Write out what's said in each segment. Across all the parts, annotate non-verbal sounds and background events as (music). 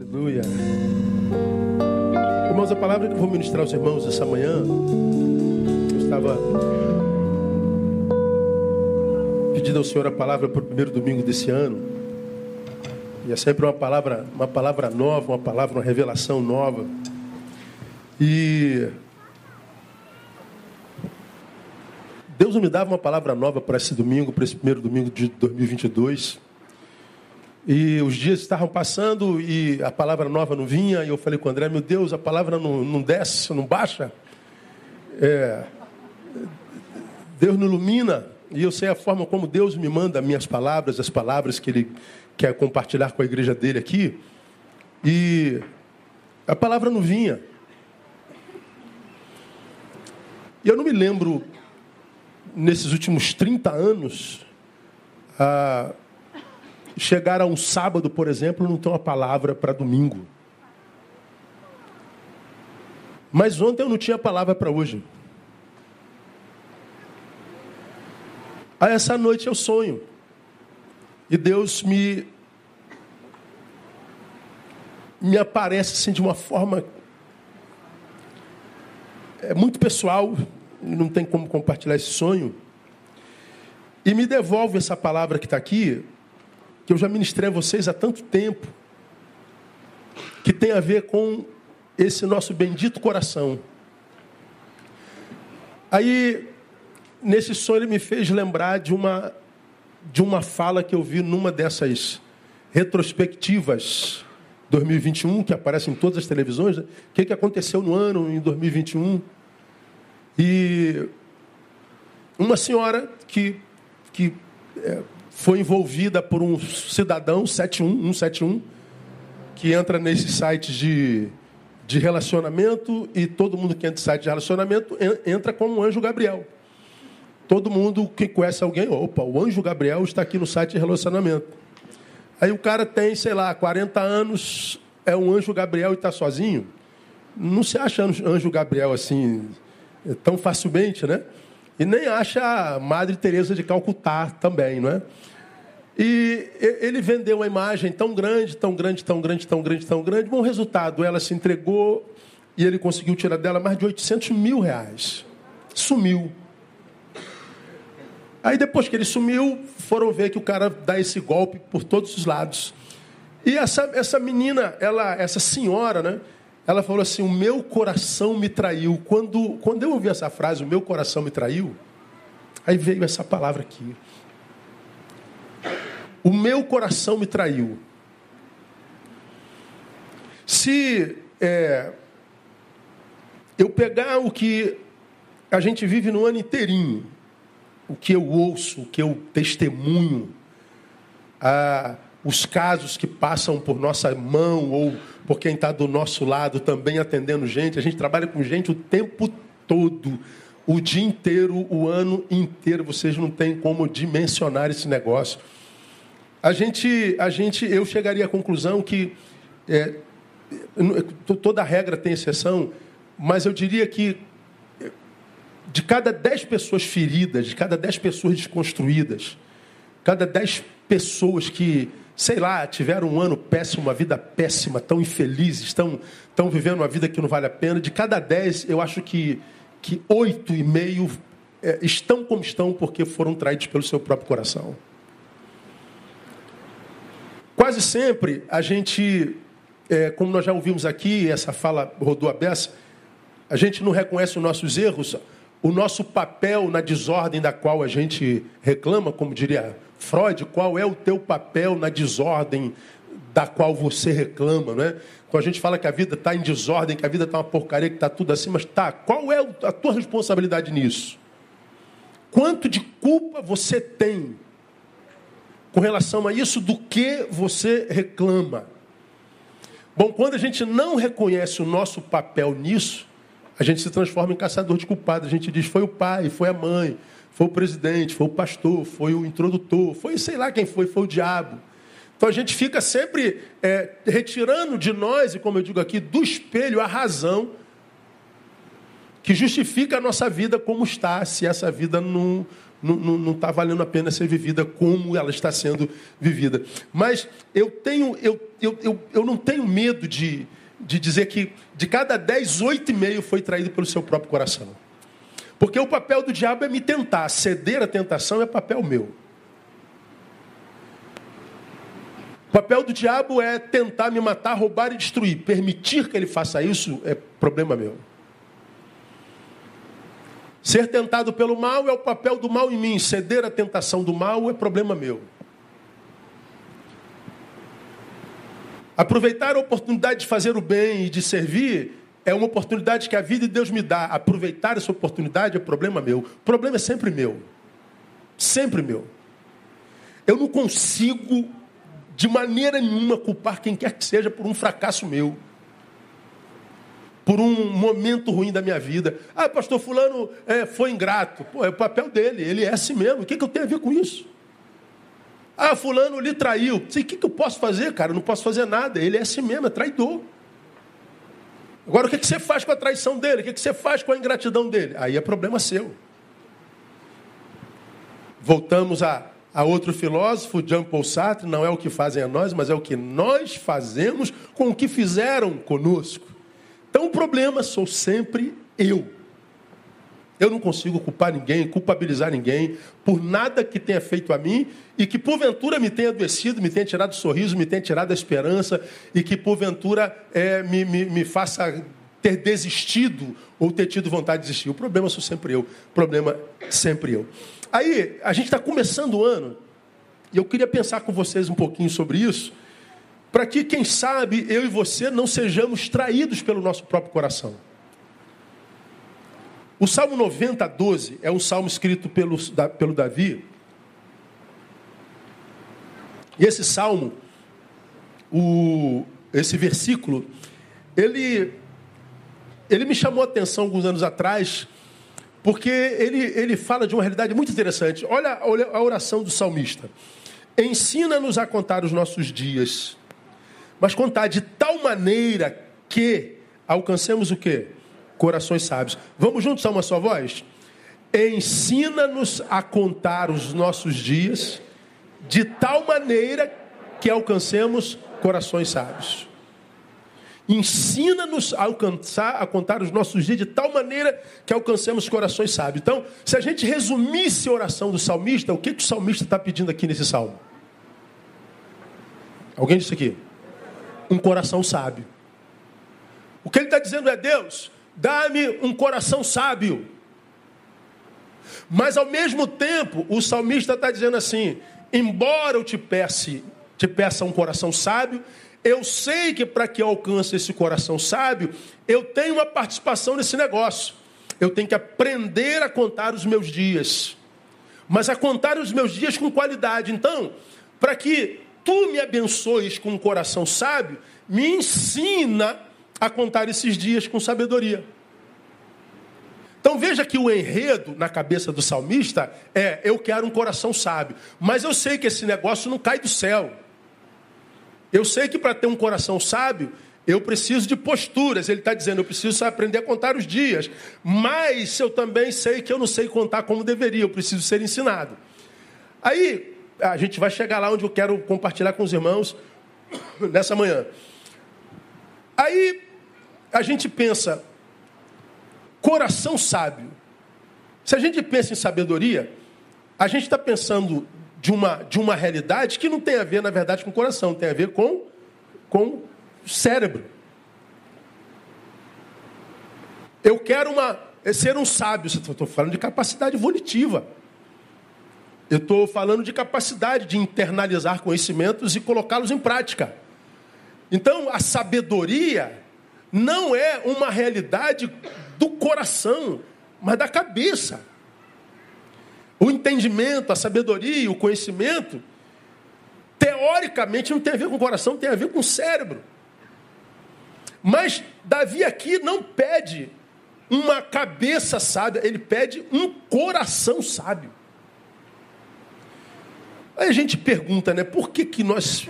Aleluia. Irmãos, a palavra que eu vou ministrar aos irmãos essa manhã, eu estava pedindo ao Senhor a palavra para o primeiro domingo desse ano. E é sempre uma palavra, uma palavra nova, uma palavra, uma revelação nova. E Deus me dava uma palavra nova para esse domingo, para esse primeiro domingo de 2022. E os dias estavam passando e a palavra nova não vinha. E eu falei com o André: Meu Deus, a palavra não, não desce, não baixa. É, Deus não ilumina. E eu sei a forma como Deus me manda minhas palavras, as palavras que Ele quer compartilhar com a igreja dele aqui. E a palavra não vinha. E eu não me lembro, nesses últimos 30 anos, a chegar a um sábado, por exemplo, não ter uma palavra para domingo. Mas ontem eu não tinha palavra para hoje. Aí essa noite eu sonho. E Deus me me aparece assim de uma forma é muito pessoal, não tem como compartilhar esse sonho. E me devolve essa palavra que está aqui, que eu já ministrei a vocês há tanto tempo, que tem a ver com esse nosso bendito coração. Aí, nesse sonho, ele me fez lembrar de uma, de uma fala que eu vi numa dessas retrospectivas 2021, que aparecem em todas as televisões. Né? O que, que aconteceu no ano, em 2021? E uma senhora que, que é, foi envolvida por um cidadão 71, 171, que entra nesses sites de, de relacionamento e todo mundo que entra em site de relacionamento entra como anjo Gabriel. Todo mundo que conhece alguém, opa, o anjo Gabriel está aqui no site de relacionamento. Aí o cara tem, sei lá, 40 anos, é um anjo Gabriel e está sozinho. Não se acha anjo Gabriel assim tão facilmente, né? E nem acha a Madre Teresa de Calcutá também, não é? E ele vendeu uma imagem tão grande, tão grande, tão grande, tão grande, tão grande. Bom resultado, ela se entregou e ele conseguiu tirar dela mais de 800 mil reais. Sumiu. Aí depois que ele sumiu, foram ver que o cara dá esse golpe por todos os lados. E essa, essa menina, ela, essa senhora, né? Ela falou assim: O meu coração me traiu. Quando, quando eu ouvi essa frase, o meu coração me traiu, aí veio essa palavra aqui. O meu coração me traiu. Se é, eu pegar o que a gente vive no ano inteirinho, o que eu ouço, o que eu testemunho, os casos que passam por nossa mão ou por quem está do nosso lado também atendendo gente, a gente trabalha com gente o tempo todo, o dia inteiro, o ano inteiro, vocês não têm como dimensionar esse negócio. A gente, a gente, eu chegaria à conclusão que é, toda regra tem exceção, mas eu diria que de cada dez pessoas feridas, de cada dez pessoas desconstruídas, cada dez pessoas que, sei lá, tiveram um ano péssimo, uma vida péssima, tão infelizes, estão, estão vivendo uma vida que não vale a pena, de cada dez, eu acho que, que oito e meio é, estão como estão porque foram traídos pelo seu próprio coração. Quase sempre a gente, é, como nós já ouvimos aqui, essa fala rodou a beça, a gente não reconhece os nossos erros, o nosso papel na desordem da qual a gente reclama, como diria Freud, qual é o teu papel na desordem da qual você reclama, não é? Quando a gente fala que a vida está em desordem, que a vida está uma porcaria, que está tudo assim, mas tá, qual é a tua responsabilidade nisso? Quanto de culpa você tem com relação a isso do que você reclama. Bom, quando a gente não reconhece o nosso papel nisso, a gente se transforma em caçador de culpados. A gente diz: foi o pai, foi a mãe, foi o presidente, foi o pastor, foi o introdutor, foi sei lá quem foi, foi o diabo. Então a gente fica sempre é, retirando de nós, e como eu digo aqui, do espelho a razão que justifica a nossa vida como está, se essa vida não, não está valendo a pena ser vivida como ela está sendo vivida. Mas eu tenho, eu, eu, eu, eu não tenho medo de, de dizer que de cada dez, oito e meio foi traído pelo seu próprio coração. Porque o papel do diabo é me tentar, ceder à tentação é papel meu. O papel do diabo é tentar me matar, roubar e destruir. Permitir que ele faça isso é problema meu. Ser tentado pelo mal é o papel do mal em mim. Ceder à tentação do mal é problema meu. Aproveitar a oportunidade de fazer o bem e de servir é uma oportunidade que a vida de Deus me dá. Aproveitar essa oportunidade é problema meu. O problema é sempre meu. Sempre meu. Eu não consigo, de maneira nenhuma, culpar quem quer que seja por um fracasso meu por um momento ruim da minha vida. Ah, pastor Fulano é, foi ingrato. Pô, é o papel dele, ele é assim mesmo. O que, que eu tenho a ver com isso? Ah, Fulano lhe traiu. O que, que eu posso fazer, cara? Eu não posso fazer nada. Ele é assim mesmo, é traidor. Agora, o que, que você faz com a traição dele? O que, que você faz com a ingratidão dele? Aí é problema seu. Voltamos a, a outro filósofo, Jean Paul Sartre, não é o que fazem a nós, mas é o que nós fazemos com o que fizeram conosco. Então o problema sou sempre eu. Eu não consigo culpar ninguém, culpabilizar ninguém por nada que tenha feito a mim e que porventura me tenha adoecido, me tenha tirado o sorriso, me tenha tirado a esperança e que porventura é, me, me, me faça ter desistido ou ter tido vontade de desistir. O problema sou sempre eu. O problema sempre eu. Aí, a gente está começando o ano e eu queria pensar com vocês um pouquinho sobre isso para que, quem sabe, eu e você não sejamos traídos pelo nosso próprio coração. O Salmo 90, 12 é um salmo escrito pelo, pelo Davi. E esse salmo, o, esse versículo, ele, ele me chamou a atenção alguns anos atrás, porque ele, ele fala de uma realidade muito interessante. Olha a oração do salmista. Ensina-nos a contar os nossos dias mas contar de tal maneira que alcancemos o quê? Corações sábios. Vamos juntos a uma só voz? Ensina-nos a contar os nossos dias de tal maneira que alcancemos corações sábios. Ensina-nos a alcançar, a contar os nossos dias de tal maneira que alcancemos corações sábios. Então, se a gente resumisse a oração do salmista, o que, que o salmista está pedindo aqui nesse salmo? Alguém disse aqui? Um coração sábio. O que ele está dizendo é: Deus, dá-me um coração sábio. Mas ao mesmo tempo, o salmista está dizendo assim: embora eu te peça, te peça um coração sábio, eu sei que para que eu alcance esse coração sábio, eu tenho uma participação nesse negócio. Eu tenho que aprender a contar os meus dias. Mas a contar os meus dias com qualidade. Então, para que tu me abençoes com um coração sábio, me ensina a contar esses dias com sabedoria. Então veja que o enredo na cabeça do salmista é: eu quero um coração sábio, mas eu sei que esse negócio não cai do céu. Eu sei que para ter um coração sábio, eu preciso de posturas. Ele está dizendo, eu preciso aprender a contar os dias. Mas eu também sei que eu não sei contar como deveria, eu preciso ser ensinado. Aí, a gente vai chegar lá onde eu quero compartilhar com os irmãos (coughs) nessa manhã. Aí a gente pensa, coração sábio. Se a gente pensa em sabedoria, a gente está pensando de uma, de uma realidade que não tem a ver, na verdade, com o coração, tem a ver com, com cérebro. Eu quero uma, ser um sábio, estou falando de capacidade volitiva. Eu estou falando de capacidade de internalizar conhecimentos e colocá-los em prática. Então, a sabedoria não é uma realidade do coração, mas da cabeça. O entendimento, a sabedoria, o conhecimento, teoricamente não tem a ver com o coração, tem a ver com o cérebro. Mas Davi aqui não pede uma cabeça sábia, ele pede um coração sábio. Aí a gente pergunta, né? Por que, que nós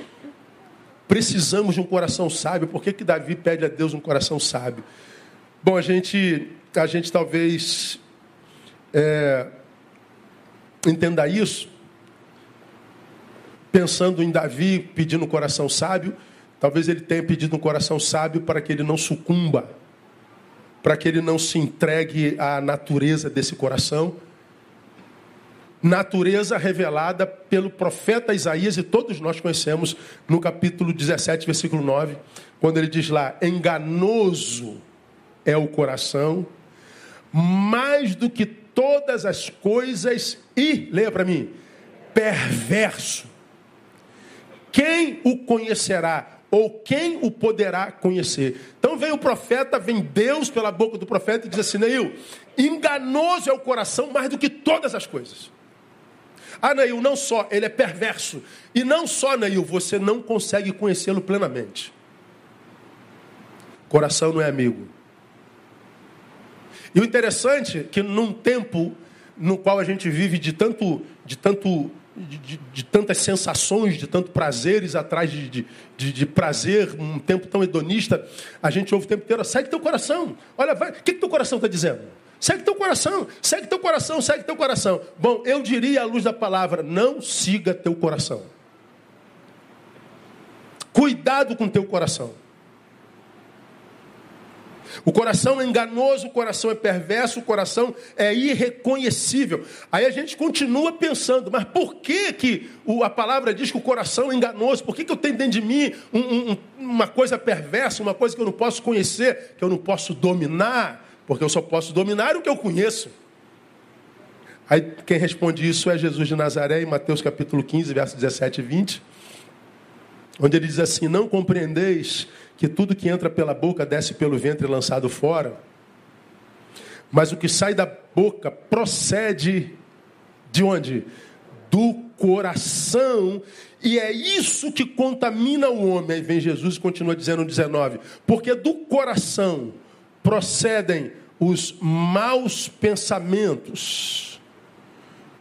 precisamos de um coração sábio? Por que, que Davi pede a Deus um coração sábio? Bom, a gente, a gente talvez é, Entenda isso. Pensando em Davi pedindo um coração sábio, talvez ele tenha pedido um coração sábio para que ele não sucumba, para que ele não se entregue à natureza desse coração. Natureza revelada pelo profeta Isaías, e todos nós conhecemos no capítulo 17, versículo 9, quando ele diz lá: enganoso é o coração, mais do que todas as coisas, e, leia para mim, perverso. Quem o conhecerá? Ou quem o poderá conhecer? Então vem o profeta, vem Deus pela boca do profeta e diz assim: Neil, enganoso é o coração mais do que todas as coisas. Ah, Neil, não só, ele é perverso. E não só, Neil, você não consegue conhecê-lo plenamente. Coração não é amigo. E o interessante é que num tempo no qual a gente vive de tanto, de tanto, de, de, de tantas sensações, de tanto prazeres atrás de, de, prazer, um tempo tão hedonista, a gente ouve o tempo inteiro, segue teu coração. Olha, vai, o que, que teu coração está dizendo? Segue teu coração, segue teu coração, segue teu coração. Bom, eu diria à luz da palavra, não siga teu coração. Cuidado com teu coração. O coração é enganoso, o coração é perverso, o coração é irreconhecível. Aí a gente continua pensando, mas por que, que a palavra diz que o coração é enganoso? Por que, que eu tenho dentro de mim um, um, uma coisa perversa, uma coisa que eu não posso conhecer, que eu não posso dominar? Porque eu só posso dominar o que eu conheço. Aí quem responde isso é Jesus de Nazaré, em Mateus capítulo 15, versos 17 e 20, onde ele diz assim: Não compreendeis que tudo que entra pela boca desce pelo ventre lançado fora. Mas o que sai da boca procede de onde? Do coração. E é isso que contamina o homem. Aí vem Jesus e continua dizendo no 19: Porque do coração procedem os maus pensamentos.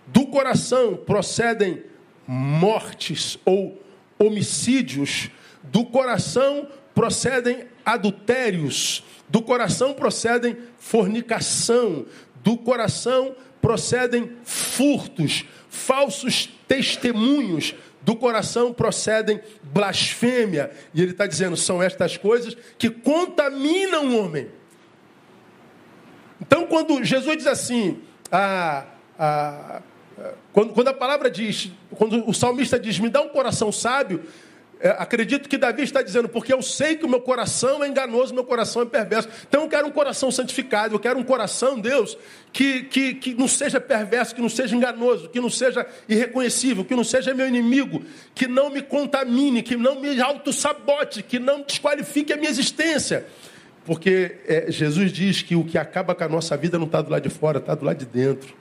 Do coração procedem mortes ou homicídios. Do coração procedem adultérios, do coração procedem fornicação, do coração procedem furtos, falsos testemunhos, do coração procedem blasfêmia. E ele está dizendo: são estas coisas que contaminam o homem. Então, quando Jesus diz assim, a, a, quando, quando a palavra diz, quando o salmista diz, me dá um coração sábio, é, acredito que Davi está dizendo, porque eu sei que o meu coração é enganoso, meu coração é perverso. Então eu quero um coração santificado, eu quero um coração, Deus, que, que, que não seja perverso, que não seja enganoso, que não seja irreconhecível, que não seja meu inimigo, que não me contamine, que não me auto-sabote, que não desqualifique a minha existência. Porque é, Jesus diz que o que acaba com a nossa vida não está do lado de fora, está do lado de dentro.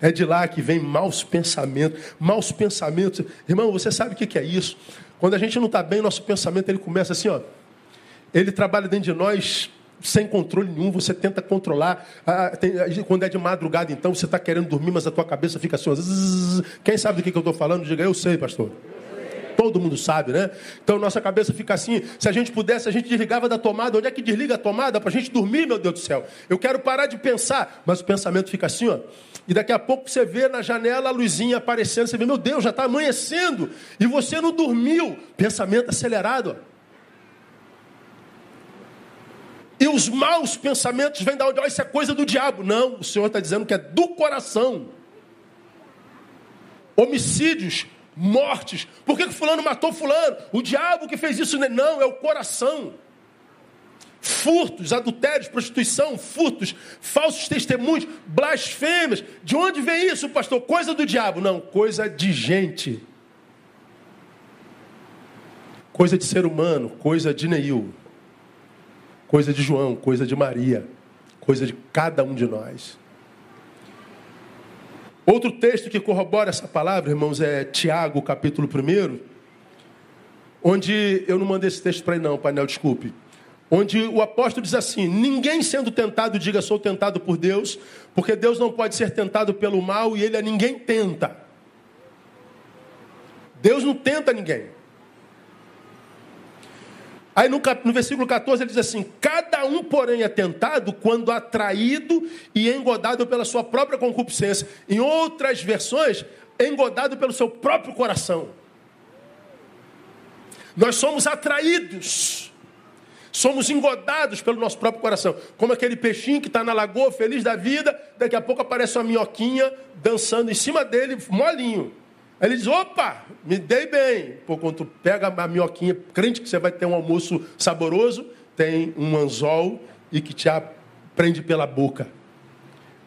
É de lá que vem maus pensamentos. Maus pensamentos. Irmão, você sabe o que é isso? Quando a gente não está bem, nosso pensamento ele começa assim, ó. Ele trabalha dentro de nós sem controle nenhum, você tenta controlar. Ah, tem, quando é de madrugada, então, você está querendo dormir, mas a tua cabeça fica assim, ó, zzz, quem sabe do que, que eu estou falando? Diga, eu sei, pastor. Todo mundo sabe, né? Então nossa cabeça fica assim. Se a gente pudesse, a gente desligava da tomada. Onde é que desliga a tomada? Para a gente dormir, meu Deus do céu. Eu quero parar de pensar. Mas o pensamento fica assim, ó. E daqui a pouco você vê na janela a luzinha aparecendo. Você vê, meu Deus, já está amanhecendo. E você não dormiu. Pensamento acelerado, ó. E os maus pensamentos vêm da onde? Oh, isso é coisa do diabo. Não, o Senhor está dizendo que é do coração. Homicídios mortes. Por que, que fulano matou fulano? O diabo que fez isso. Não, é o coração. Furtos, adultérios, prostituição, furtos, falsos testemunhos, blasfêmias. De onde vem isso, pastor? Coisa do diabo? Não, coisa de gente. Coisa de ser humano, coisa de Neil. Coisa de João, coisa de Maria, coisa de cada um de nós. Outro texto que corrobora essa palavra, irmãos, é Tiago, capítulo 1, onde eu não mandei esse texto para aí não, painel, desculpe. Onde o apóstolo diz assim: Ninguém sendo tentado, diga sou tentado por Deus, porque Deus não pode ser tentado pelo mal e ele a ninguém tenta. Deus não tenta ninguém. Aí no, no, versículo 14 ele diz assim: Cada um, porém, é tentado quando atraído e engodado pela sua própria concupiscência. Em outras versões, engodado pelo seu próprio coração. Nós somos atraídos, somos engodados pelo nosso próprio coração. Como aquele peixinho que está na lagoa, feliz da vida, daqui a pouco aparece uma minhoquinha dançando em cima dele, molinho. Aí ele diz: opa, me dei bem. Pô, quando tu pega a minhoquinha, crente que você vai ter um almoço saboroso, tem um anzol e que te prende pela boca.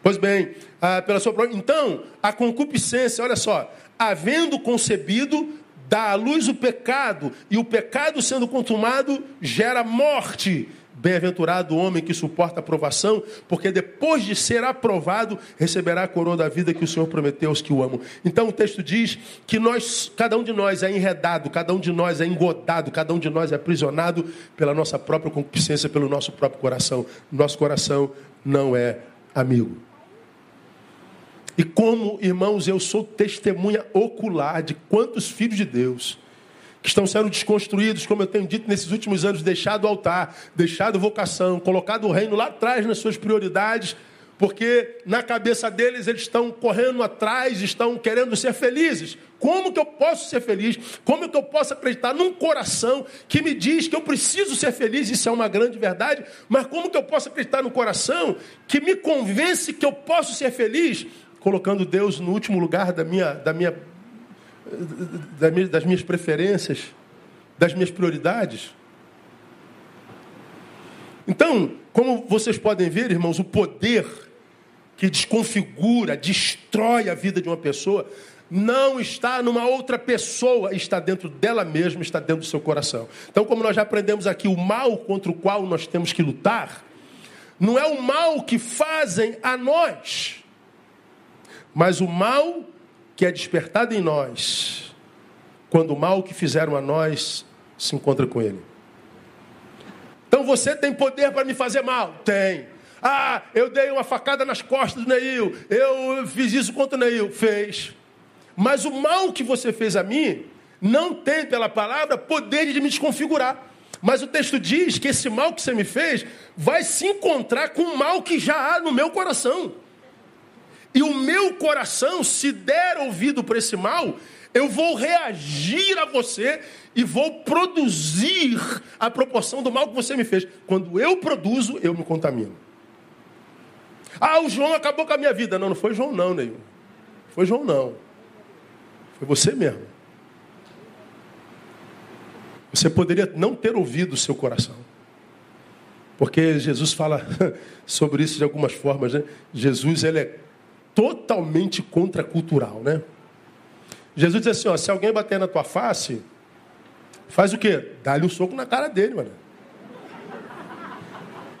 Pois bem, ah, pela sua Então, a concupiscência, olha só, havendo concebido, dá à luz o pecado, e o pecado sendo consumado gera morte. Bem-aventurado o homem que suporta a aprovação, porque depois de ser aprovado, receberá a coroa da vida que o Senhor prometeu aos que o amam. Então o texto diz que nós, cada um de nós é enredado, cada um de nós é engodado, cada um de nós é aprisionado pela nossa própria concupiscência, pelo nosso próprio coração. Nosso coração não é amigo. E como, irmãos, eu sou testemunha ocular de quantos filhos de Deus que estão sendo desconstruídos, como eu tenho dito nesses últimos anos, deixado o altar, deixado vocação, colocado o reino lá atrás nas suas prioridades, porque na cabeça deles eles estão correndo atrás, estão querendo ser felizes. Como que eu posso ser feliz? Como que eu posso acreditar num coração que me diz que eu preciso ser feliz? Isso é uma grande verdade. Mas como que eu posso acreditar num coração que me convence que eu posso ser feliz, colocando Deus no último lugar da minha, da minha das minhas preferências, das minhas prioridades. Então, como vocês podem ver, irmãos, o poder que desconfigura, destrói a vida de uma pessoa, não está numa outra pessoa, está dentro dela mesma, está dentro do seu coração. Então, como nós já aprendemos aqui, o mal contra o qual nós temos que lutar, não é o mal que fazem a nós, mas o mal que é despertado em nós quando o mal que fizeram a nós se encontra com ele. Então você tem poder para me fazer mal? Tem. Ah, eu dei uma facada nas costas do Neil, eu fiz isso contra o Neil. Fez. Mas o mal que você fez a mim não tem, pela palavra, poder de me desconfigurar. Mas o texto diz que esse mal que você me fez vai se encontrar com o mal que já há no meu coração. E o meu coração, se der ouvido para esse mal, eu vou reagir a você e vou produzir a proporção do mal que você me fez. Quando eu produzo, eu me contamino. Ah, o João acabou com a minha vida. Não, não foi João, não, Neil. Foi João, não. Foi você mesmo. Você poderia não ter ouvido o seu coração. Porque Jesus fala (laughs) sobre isso de algumas formas, né? Jesus, ele é totalmente contracultural, né? Jesus diz assim, ó, se alguém bater na tua face, faz o quê? Dá-lhe um soco na cara dele, mano.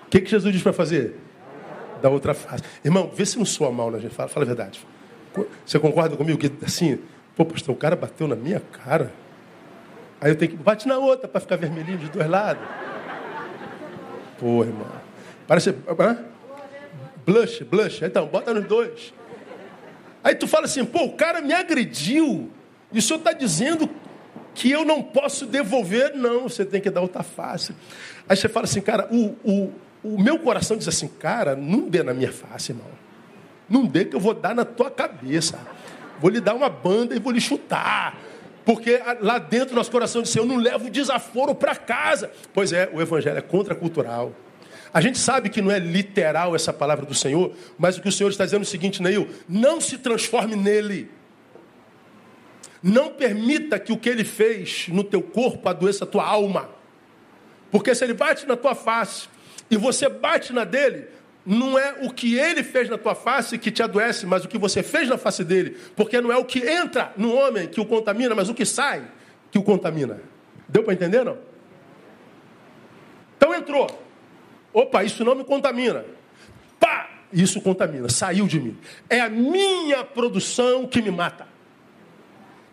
O que, que Jesus diz para fazer? Da outra face. Irmão, vê se não soa mal, né, gente? Fala, fala a verdade. Você concorda comigo que assim, pô, pastor, o cara bateu na minha cara. Aí eu tenho que bate na outra para ficar vermelhinho de dois lados. Pô, irmão. Parece. Hã? Blush, blush. Então, bota nos dois. Aí tu fala assim, pô, o cara me agrediu. E o senhor está dizendo que eu não posso devolver? Não, você tem que dar outra face. Aí você fala assim, cara, o, o, o meu coração diz assim, cara, não dê na minha face, irmão. Não dê que eu vou dar na tua cabeça. Vou lhe dar uma banda e vou lhe chutar. Porque lá dentro nosso coração diz assim, eu não levo desaforo para casa. Pois é, o evangelho é contracultural. A gente sabe que não é literal essa palavra do Senhor, mas o que o Senhor está dizendo é o seguinte, Neil: não se transforme nele. Não permita que o que ele fez no teu corpo adoeça a tua alma. Porque se ele bate na tua face e você bate na dele, não é o que ele fez na tua face que te adoece, mas o que você fez na face dele. Porque não é o que entra no homem que o contamina, mas o que sai que o contamina. Deu para entender, não? Então entrou. Opa, isso não me contamina. Pá! Isso contamina, saiu de mim. É a minha produção que me mata.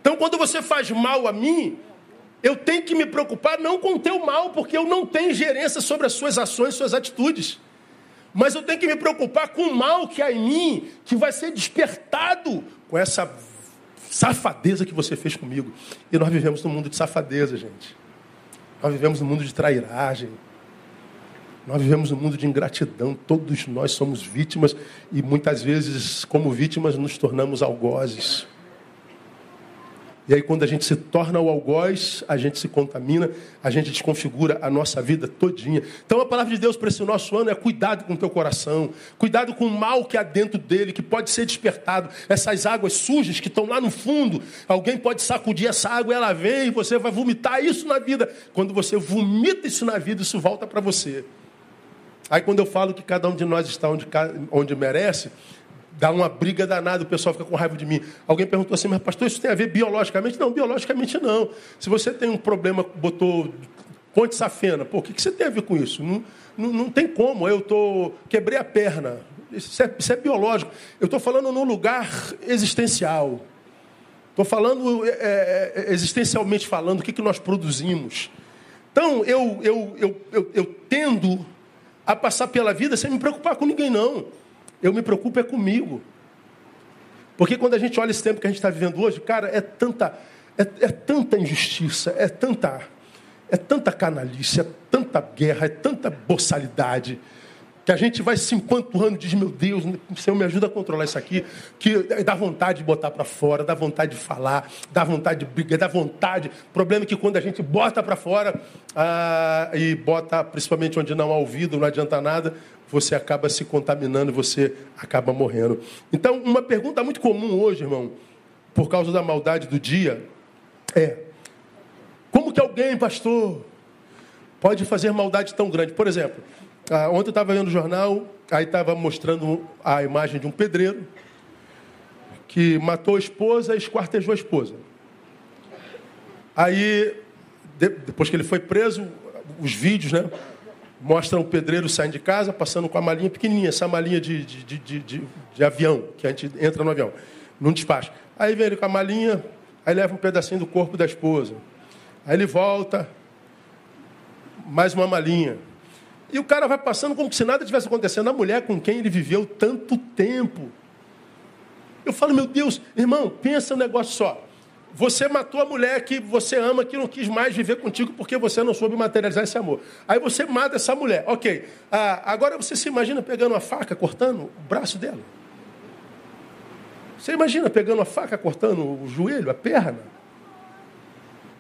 Então, quando você faz mal a mim, eu tenho que me preocupar não com o teu mal, porque eu não tenho gerência sobre as suas ações, suas atitudes. Mas eu tenho que me preocupar com o mal que há em mim, que vai ser despertado com essa safadeza que você fez comigo. E nós vivemos num mundo de safadeza, gente. Nós vivemos num mundo de trairagem. Nós vivemos num mundo de ingratidão. Todos nós somos vítimas e muitas vezes, como vítimas, nos tornamos algozes. E aí, quando a gente se torna o algoz, a gente se contamina, a gente desconfigura a nossa vida todinha. Então, a palavra de Deus para esse nosso ano é cuidado com o teu coração, cuidado com o mal que há dentro dele, que pode ser despertado. Essas águas sujas que estão lá no fundo, alguém pode sacudir essa água ela vem e você vai vomitar isso na vida. Quando você vomita isso na vida, isso volta para você. Aí, quando eu falo que cada um de nós está onde, onde merece, dá uma briga danada, o pessoal fica com raiva de mim. Alguém perguntou assim, mas pastor, isso tem a ver biologicamente? Não, biologicamente não. Se você tem um problema, botou ponte safena, pô, o que, que você tem a ver com isso? Não, não, não tem como, eu tô, quebrei a perna. Isso é, isso é biológico. Eu estou falando num lugar existencial. Estou falando, é, é, é, existencialmente falando, o que, que nós produzimos. Então, eu, eu, eu, eu, eu tendo a passar pela vida sem me preocupar com ninguém, não. Eu me preocupo é comigo. Porque quando a gente olha esse tempo que a gente está vivendo hoje, cara, é tanta, é, é, tanta injustiça, é tanta, é tanta canalice, é tanta guerra, é tanta boçalidade que a gente vai se empanturrando e diz, meu Deus, Senhor, me ajuda a controlar isso aqui, que dá vontade de botar para fora, dá vontade de falar, dá vontade de brigar, dá vontade. O problema é que quando a gente bota para fora ah, e bota principalmente onde não há ouvido, não adianta nada, você acaba se contaminando, você acaba morrendo. Então, uma pergunta muito comum hoje, irmão, por causa da maldade do dia, é: como que alguém, pastor, pode fazer maldade tão grande? Por exemplo, ah, ontem eu estava vendo o jornal, aí estava mostrando a imagem de um pedreiro que matou a esposa e esquartejou a esposa. Aí, depois que ele foi preso, os vídeos, né? Mostram o pedreiro saindo de casa, passando com a malinha pequenininha, essa malinha de, de, de, de, de avião, que a gente entra no avião, num despacho. Aí vem ele com a malinha, aí leva um pedacinho do corpo da esposa. Aí ele volta, mais uma malinha. E o cara vai passando como se nada tivesse acontecendo. A mulher com quem ele viveu tanto tempo. Eu falo, meu Deus, irmão, pensa um negócio só. Você matou a mulher que você ama, que não quis mais viver contigo porque você não soube materializar esse amor. Aí você mata essa mulher. Ok. Ah, agora você se imagina pegando uma faca, cortando o braço dela. Você imagina pegando uma faca, cortando o joelho, a perna,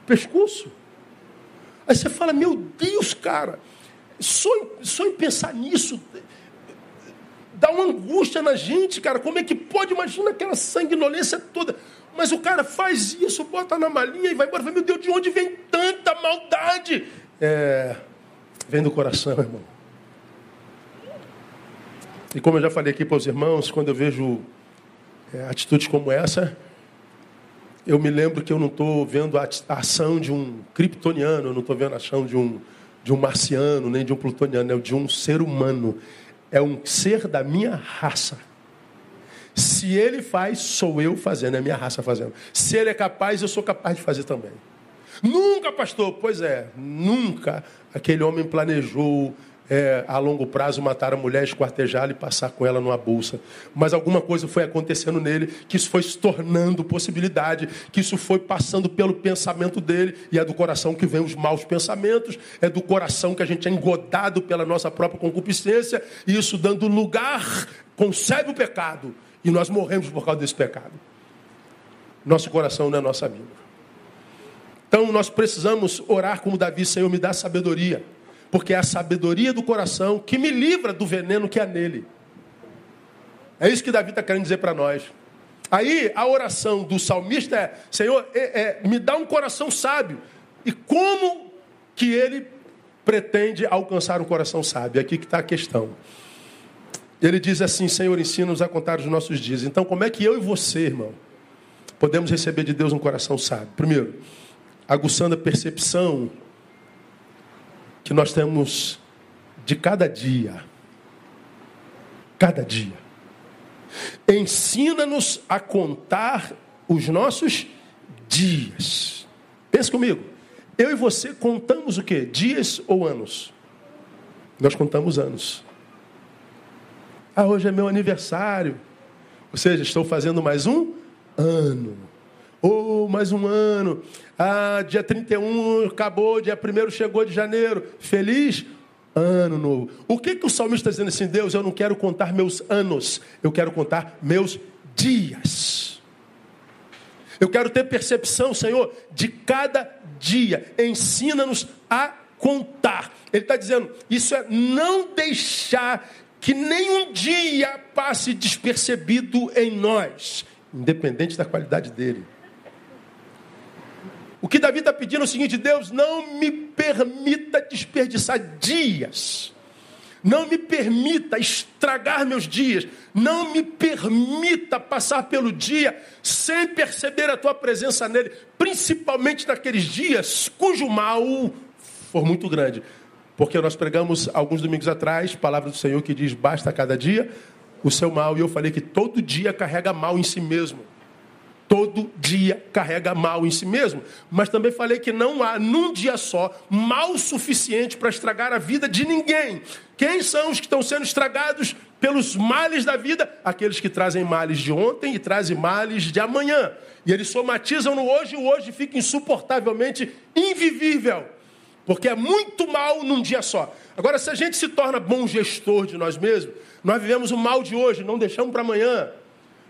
o pescoço. Aí você fala, meu Deus, cara, só só em pensar nisso dá uma angústia na gente, cara. Como é que pode? Imagina aquela sanguinolência toda. Mas o cara faz isso, bota na malinha e vai embora. Meu Deus, de onde vem tanta maldade? É, vem do coração, irmão. E como eu já falei aqui para os irmãos, quando eu vejo é, atitudes como essa, eu me lembro que eu não estou vendo a ação de um kryptoniano, eu não estou vendo a ação de um, de um marciano, nem de um plutoniano, é de um ser humano. É um ser da minha raça. Se ele faz, sou eu fazendo, é minha raça fazendo. Se ele é capaz, eu sou capaz de fazer também. Nunca, pastor, pois é, nunca aquele homem planejou é, a longo prazo matar a mulher, esquartejá-la e passar com ela numa bolsa. Mas alguma coisa foi acontecendo nele, que isso foi se tornando possibilidade, que isso foi passando pelo pensamento dele, e é do coração que vem os maus pensamentos, é do coração que a gente é engodado pela nossa própria concupiscência, e isso dando lugar, concebe o pecado. E nós morremos por causa desse pecado. Nosso coração não é nosso amigo. Então nós precisamos orar como Davi, Senhor, me dá sabedoria. Porque é a sabedoria do coração que me livra do veneno que há nele. É isso que Davi está querendo dizer para nós. Aí a oração do salmista é: Senhor, é, é, me dá um coração sábio. E como que ele pretende alcançar um coração sábio? É aqui que está a questão. Ele diz assim: Senhor, ensina-nos a contar os nossos dias. Então, como é que eu e você, irmão, podemos receber de Deus um coração sábio? Primeiro, aguçando a percepção que nós temos de cada dia. Cada dia. Ensina-nos a contar os nossos dias. Pense comigo. Eu e você contamos o quê? Dias ou anos? Nós contamos anos. Ah, hoje é meu aniversário. Ou seja, estou fazendo mais um ano. Oh, mais um ano. Ah, dia 31 acabou, dia 1 chegou de janeiro. Feliz ano novo. O que, que o salmista está dizendo assim? Deus, eu não quero contar meus anos, eu quero contar meus dias. Eu quero ter percepção, Senhor, de cada dia. Ensina-nos a contar. Ele está dizendo, isso é não deixar que nenhum dia passe despercebido em nós, independente da qualidade dele. O que Davi está pedindo é o seguinte: Deus, não me permita desperdiçar dias. Não me permita estragar meus dias. Não me permita passar pelo dia sem perceber a tua presença nele, principalmente naqueles dias cujo mal for muito grande. Porque nós pregamos alguns domingos atrás, palavra do Senhor que diz: basta cada dia o seu mal. E eu falei que todo dia carrega mal em si mesmo todo dia carrega mal em si mesmo. Mas também falei que não há, num dia só, mal suficiente para estragar a vida de ninguém. Quem são os que estão sendo estragados pelos males da vida? Aqueles que trazem males de ontem e trazem males de amanhã. E eles somatizam no hoje e o hoje fica insuportavelmente invivível. Porque é muito mal num dia só. Agora, se a gente se torna bom gestor de nós mesmos, nós vivemos o mal de hoje, não deixamos para amanhã.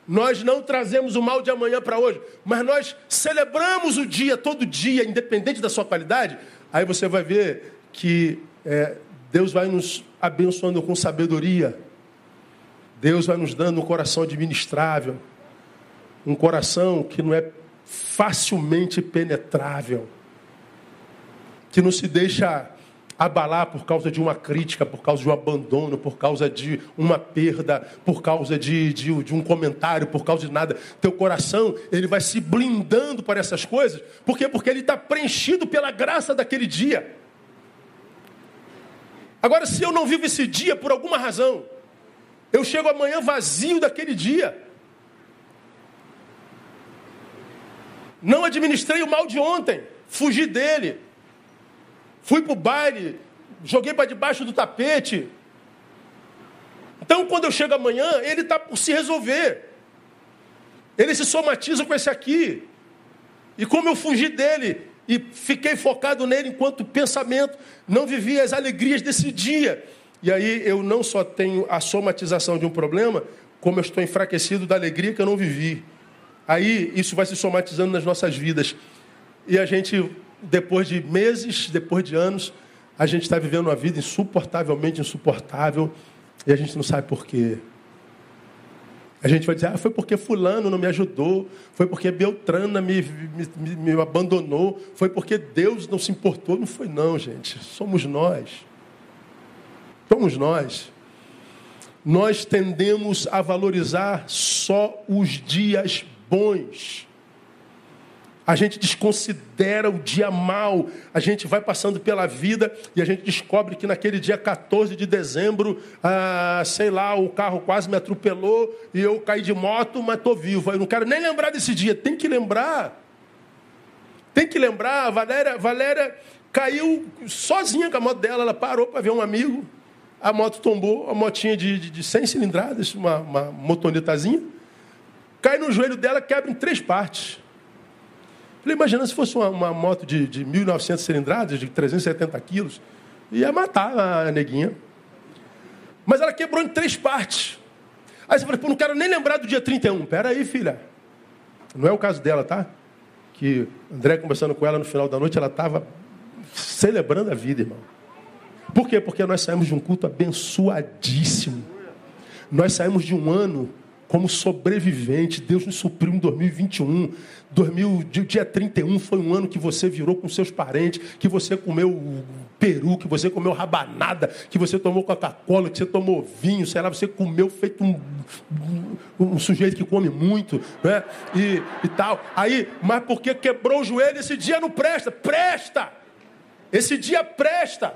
Nós não trazemos o mal de amanhã para hoje, mas nós celebramos o dia, todo dia, independente da sua qualidade. Aí você vai ver que é, Deus vai nos abençoando com sabedoria. Deus vai nos dando um coração administrável, um coração que não é facilmente penetrável, que não se deixa abalar por causa de uma crítica, por causa de um abandono, por causa de uma perda, por causa de, de, de, um comentário, por causa de nada. Teu coração, ele vai se blindando para essas coisas. Por quê? Porque ele está preenchido pela graça daquele dia. Agora, se eu não vivo esse dia por alguma razão, eu chego amanhã vazio daquele dia. Não administrei o mal de ontem, fugi dele, Fui para o baile, joguei para debaixo do tapete. Então, quando eu chego amanhã, ele está por se resolver. Ele se somatiza com esse aqui. E como eu fugi dele e fiquei focado nele enquanto pensamento, não vivi as alegrias desse dia. E aí eu não só tenho a somatização de um problema, como eu estou enfraquecido da alegria que eu não vivi. Aí isso vai se somatizando nas nossas vidas. E a gente depois de meses, depois de anos, a gente está vivendo uma vida insuportavelmente insuportável e a gente não sabe por quê. A gente vai dizer, ah, foi porque fulano não me ajudou, foi porque Beltrana me, me, me, abandonou, foi porque Deus não se importou. Não foi não, gente. Somos nós. Somos nós. Nós tendemos a valorizar só os dias bons. A gente desconsidera o dia mal. A gente vai passando pela vida e a gente descobre que naquele dia 14 de dezembro, ah, sei lá, o carro quase me atropelou e eu caí de moto, mas estou vivo. Eu não quero nem lembrar desse dia. Tem que lembrar. Tem que lembrar. Valéria, Valéria caiu sozinha com a moto dela. Ela parou para ver um amigo. A moto tombou, a motinha de, de, de 100 cilindradas, uma, uma motonetazinha. Cai no joelho dela, quebra em três partes. Falei, imagina se fosse uma, uma moto de, de 1.900 cilindradas, de 370 quilos, ia matar a neguinha. Mas ela quebrou em três partes. Aí você fala, pô, não quero nem lembrar do dia 31. Pera aí, filha. Não é o caso dela, tá? Que André conversando com ela no final da noite, ela estava celebrando a vida, irmão. Por quê? Porque nós saímos de um culto abençoadíssimo. Nós saímos de um ano como sobrevivente. Deus nos supriu em 2021. 2000, dia 31 foi um ano que você virou com seus parentes, que você comeu peru, que você comeu rabanada, que você tomou Coca-Cola, que você tomou vinho, sei lá, você comeu feito um, um, sujeito que come muito, né? E, e tal. Aí, mas porque quebrou o joelho, esse dia não presta. Presta! Esse dia presta.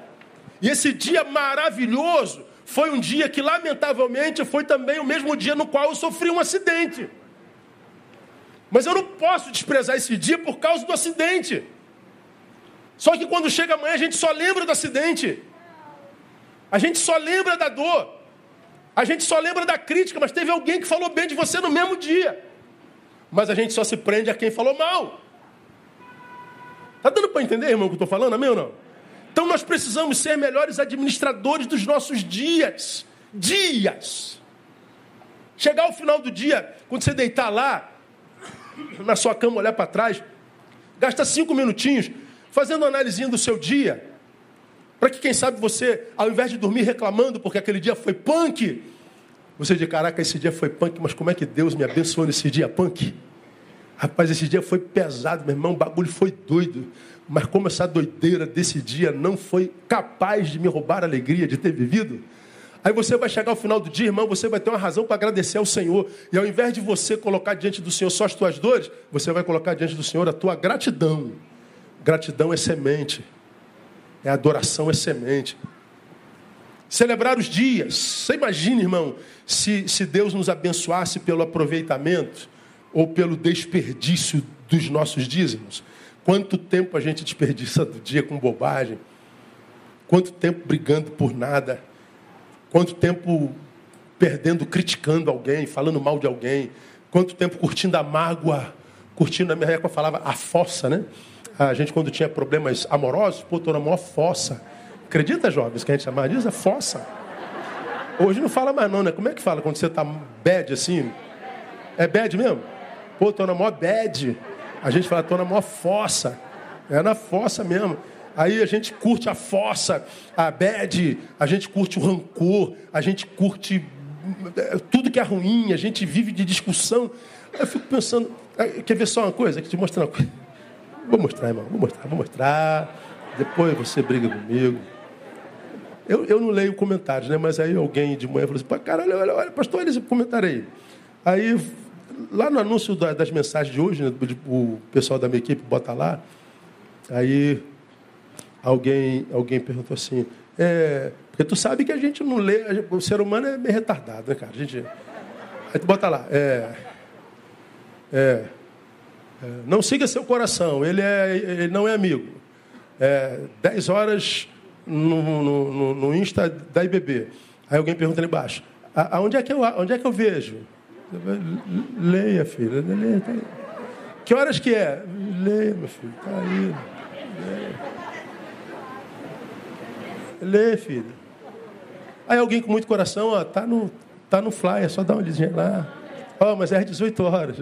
E esse dia maravilhoso foi um dia que, lamentavelmente, foi também o mesmo dia no qual eu sofri um acidente. Mas eu não posso desprezar esse dia por causa do acidente. Só que quando chega amanhã a gente só lembra do acidente. A gente só lembra da dor. A gente só lembra da crítica, mas teve alguém que falou bem de você no mesmo dia. mas a gente só se prende a quem falou mal. Está dando para entender, irmão, o que eu estou falando? Amém ou não? Então nós precisamos ser melhores administradores dos nossos dias. Dias. Chegar ao final do dia, quando você deitar lá, na sua cama, olhar para trás, gasta cinco minutinhos fazendo uma análise do seu dia. Para que, quem sabe, você, ao invés de dormir reclamando porque aquele dia foi punk, você diz: Caraca, esse dia foi punk, mas como é que Deus me abençoou nesse dia punk? Rapaz, esse dia foi pesado, meu irmão, o bagulho foi doido. Mas como essa doideira desse dia não foi capaz de me roubar a alegria de ter vivido, aí você vai chegar ao final do dia, irmão, você vai ter uma razão para agradecer ao Senhor. E ao invés de você colocar diante do Senhor só as tuas dores, você vai colocar diante do Senhor a tua gratidão. Gratidão é semente. É adoração, é semente. Celebrar os dias. Você imagina, irmão, se, se Deus nos abençoasse pelo aproveitamento ou pelo desperdício dos nossos dízimos. Quanto tempo a gente desperdiça do dia com bobagem? Quanto tempo brigando por nada? Quanto tempo perdendo, criticando alguém, falando mal de alguém? Quanto tempo curtindo a mágoa? Curtindo, a minha época falava a fossa, né? A gente, quando tinha problemas amorosos, pô, tô na maior fossa. Acredita, jovens, que a gente chamava disso? É fossa. Hoje não fala mais não, né? Como é que fala quando você tá bad assim? É bad mesmo? Pô, tô na maior bad. A gente fala, tô na maior fossa. É na fossa mesmo. Aí a gente curte a fossa, a bad, a gente curte o rancor, a gente curte é, tudo que é ruim, a gente vive de discussão. Eu fico pensando, é, quer ver só uma coisa? Quer te mostrar uma coisa? Vou mostrar, irmão, vou mostrar, vou mostrar. Depois você briga comigo. Eu, eu não leio comentários, né? Mas aí alguém de manhã falou assim, caralho, olha, olha, pastor, olha esse comentário aí. Aí lá no anúncio das mensagens de hoje, né, o pessoal da minha equipe bota lá, aí alguém, alguém perguntou assim, é, porque tu sabe que a gente não lê, o ser humano é meio retardado, né, cara? A gente, aí tu bota lá, é, é, é não siga seu coração, ele, é, ele não é amigo. É, 10 horas no, no, no, Insta da IBB. Aí alguém pergunta ali embaixo, aonde é que eu, onde é que eu vejo? Leia, filho. Leia, tá. Que horas que é? Leia, meu filho. Está aí. Leia. Leia, filho. Aí alguém com muito coração, ó, tá no, tá no flyer, só dá uma olhadinha lá. Ó, oh, mas é às 18 horas.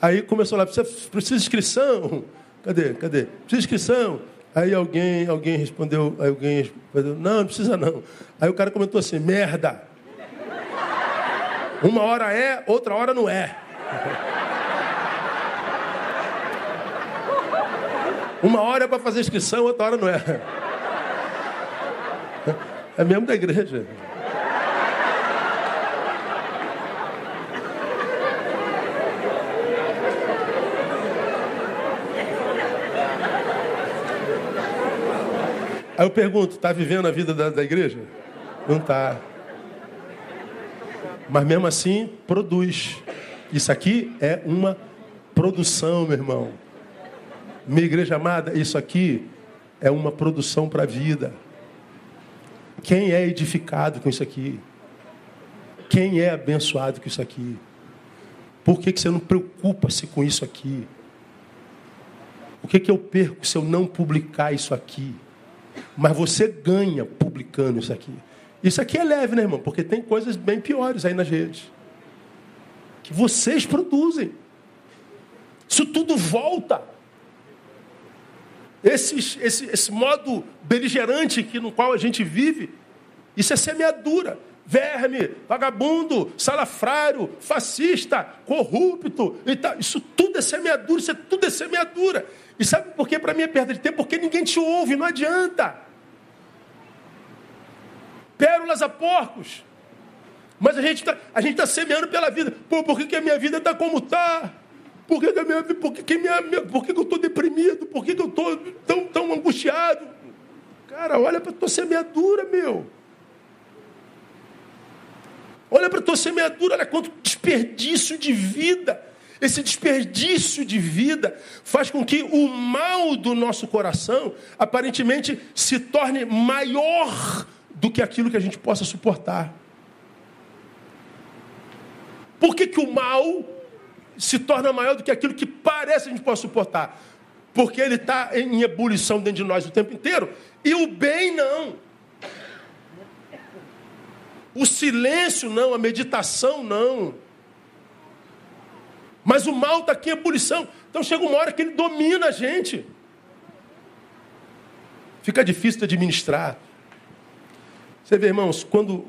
Aí começou lá, precisa, precisa inscrição. Cadê? Cadê? Precisa inscrição. Aí alguém, alguém respondeu, alguém respondeu, não, não precisa não. Aí o cara comentou assim, merda. Uma hora é, outra hora não é. Uma hora é para fazer inscrição, outra hora não é. É mesmo da igreja. Aí eu pergunto, está vivendo a vida da, da igreja? Não está. Mas mesmo assim, produz. Isso aqui é uma produção, meu irmão. Minha igreja amada, isso aqui é uma produção para a vida. Quem é edificado com isso aqui? Quem é abençoado com isso aqui? Por que, que você não preocupa-se com isso aqui? O que, que eu perco se eu não publicar isso aqui? Mas você ganha publicando isso aqui. Isso aqui é leve, né, irmão? Porque tem coisas bem piores aí nas redes. Que vocês produzem. Isso tudo volta. Esse, esse, esse modo beligerante que, no qual a gente vive, isso é semeadura. Verme, vagabundo, salafrário, fascista, corrupto. E tal. Isso tudo é semeadura, isso é, tudo é semeadura. E sabe por que para mim é perda de tempo? Porque ninguém te ouve, não adianta pérolas a porcos. Mas a gente está tá semeando pela vida. Pô, por que, que a minha vida está como está? Por que, que, minha, por que, que, minha, por que, que eu estou deprimido? Por que, que eu estou tão, tão angustiado? Cara, olha para a tua semeadura, meu. Olha para a tua semeadura, olha quanto desperdício de vida. Esse desperdício de vida faz com que o mal do nosso coração aparentemente se torne maior do que aquilo que a gente possa suportar. Por que, que o mal se torna maior do que aquilo que parece a gente pode suportar. Porque ele está em ebulição dentro de nós o tempo inteiro. E o bem não. O silêncio não, a meditação não. Mas o mal está aqui em ebulição. Então chega uma hora que ele domina a gente. Fica difícil de administrar. Você vê, irmãos, quando.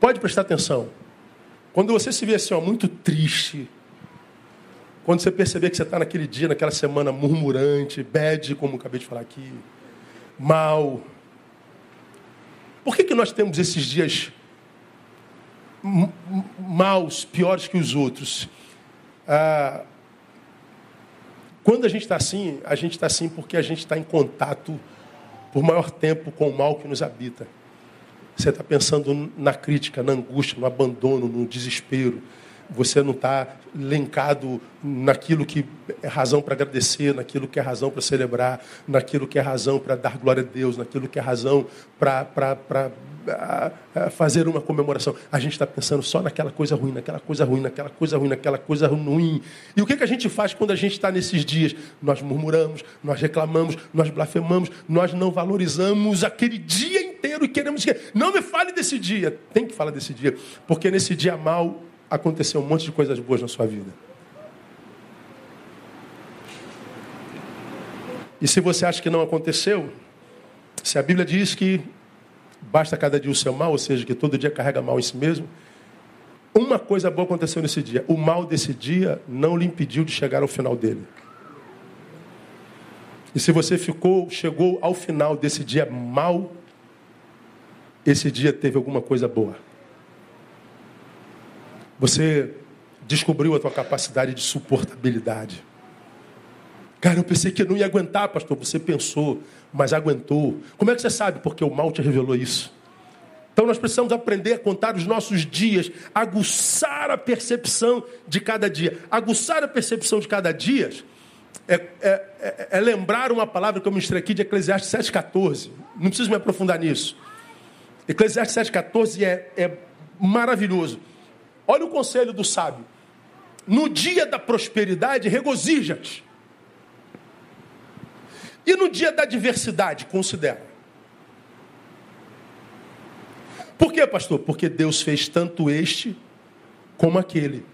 Pode prestar atenção. Quando você se vê assim, ó, muito triste, quando você perceber que você está naquele dia, naquela semana murmurante, bad, como acabei de falar aqui, mal. Por que, que nós temos esses dias maus, piores que os outros? Ah, quando a gente está assim, a gente está assim porque a gente está em contato por maior tempo com o mal que nos habita. Você está pensando na crítica, na angústia, no abandono, no desespero. Você não está linkado naquilo que é razão para agradecer, naquilo que é razão para celebrar, naquilo que é razão para dar glória a Deus, naquilo que é razão para fazer uma comemoração. A gente está pensando só naquela coisa ruim, naquela coisa ruim, naquela coisa ruim, naquela coisa ruim. E o que, que a gente faz quando a gente está nesses dias? Nós murmuramos, nós reclamamos, nós blasfemamos, nós não valorizamos aquele dia inteiro e queremos que. Não me fale desse dia. Tem que falar desse dia. Porque nesse dia mal aconteceu um monte de coisas boas na sua vida. E se você acha que não aconteceu, se a Bíblia diz que basta cada dia o seu mal, ou seja, que todo dia carrega mal em si mesmo. Uma coisa boa aconteceu nesse dia. O mal desse dia não lhe impediu de chegar ao final dele. E se você ficou, chegou ao final desse dia mal, esse dia teve alguma coisa boa. Você descobriu a tua capacidade de suportabilidade. Cara, eu pensei que eu não ia aguentar, pastor. Você pensou, mas aguentou. Como é que você sabe? Porque o mal te revelou isso. Então nós precisamos aprender a contar os nossos dias, aguçar a percepção de cada dia. Aguçar a percepção de cada dia é, é, é, é lembrar uma palavra que eu mostrei aqui de Eclesiastes 7,14. Não preciso me aprofundar nisso. Eclesiastes 7,14 é, é maravilhoso. Olha o conselho do sábio. No dia da prosperidade, regozija-te. E no dia da adversidade, considera. Por quê, pastor? Porque Deus fez tanto este como aquele,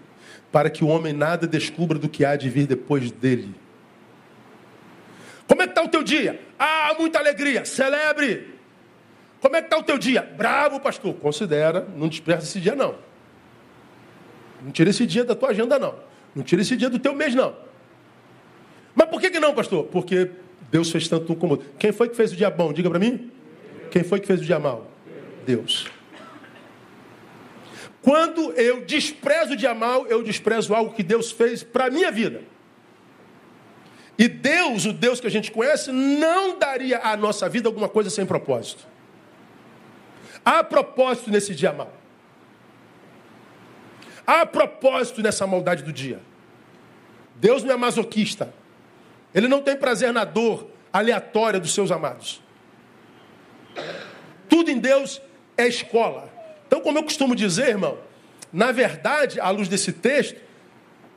para que o homem nada descubra do que há de vir depois dele. Como é que está o teu dia? Ah, muita alegria, celebre. Como é que está o teu dia? Bravo, pastor. Considera, não despreza esse dia, não. Não tira esse dia da tua agenda, não. Não tira esse dia do teu mês, não. Mas por que, que não, pastor? Porque Deus fez tanto um como outro. Quem foi que fez o dia bom? Diga para mim. Quem foi que fez o dia mal? Deus. Quando eu desprezo o dia mal, eu desprezo algo que Deus fez para a minha vida. E Deus, o Deus que a gente conhece, não daria à nossa vida alguma coisa sem propósito. Há propósito nesse dia mal. Há propósito nessa maldade do dia. Deus não é masoquista. Ele não tem prazer na dor aleatória dos seus amados. Tudo em Deus é escola. Então, como eu costumo dizer, irmão, na verdade, à luz desse texto,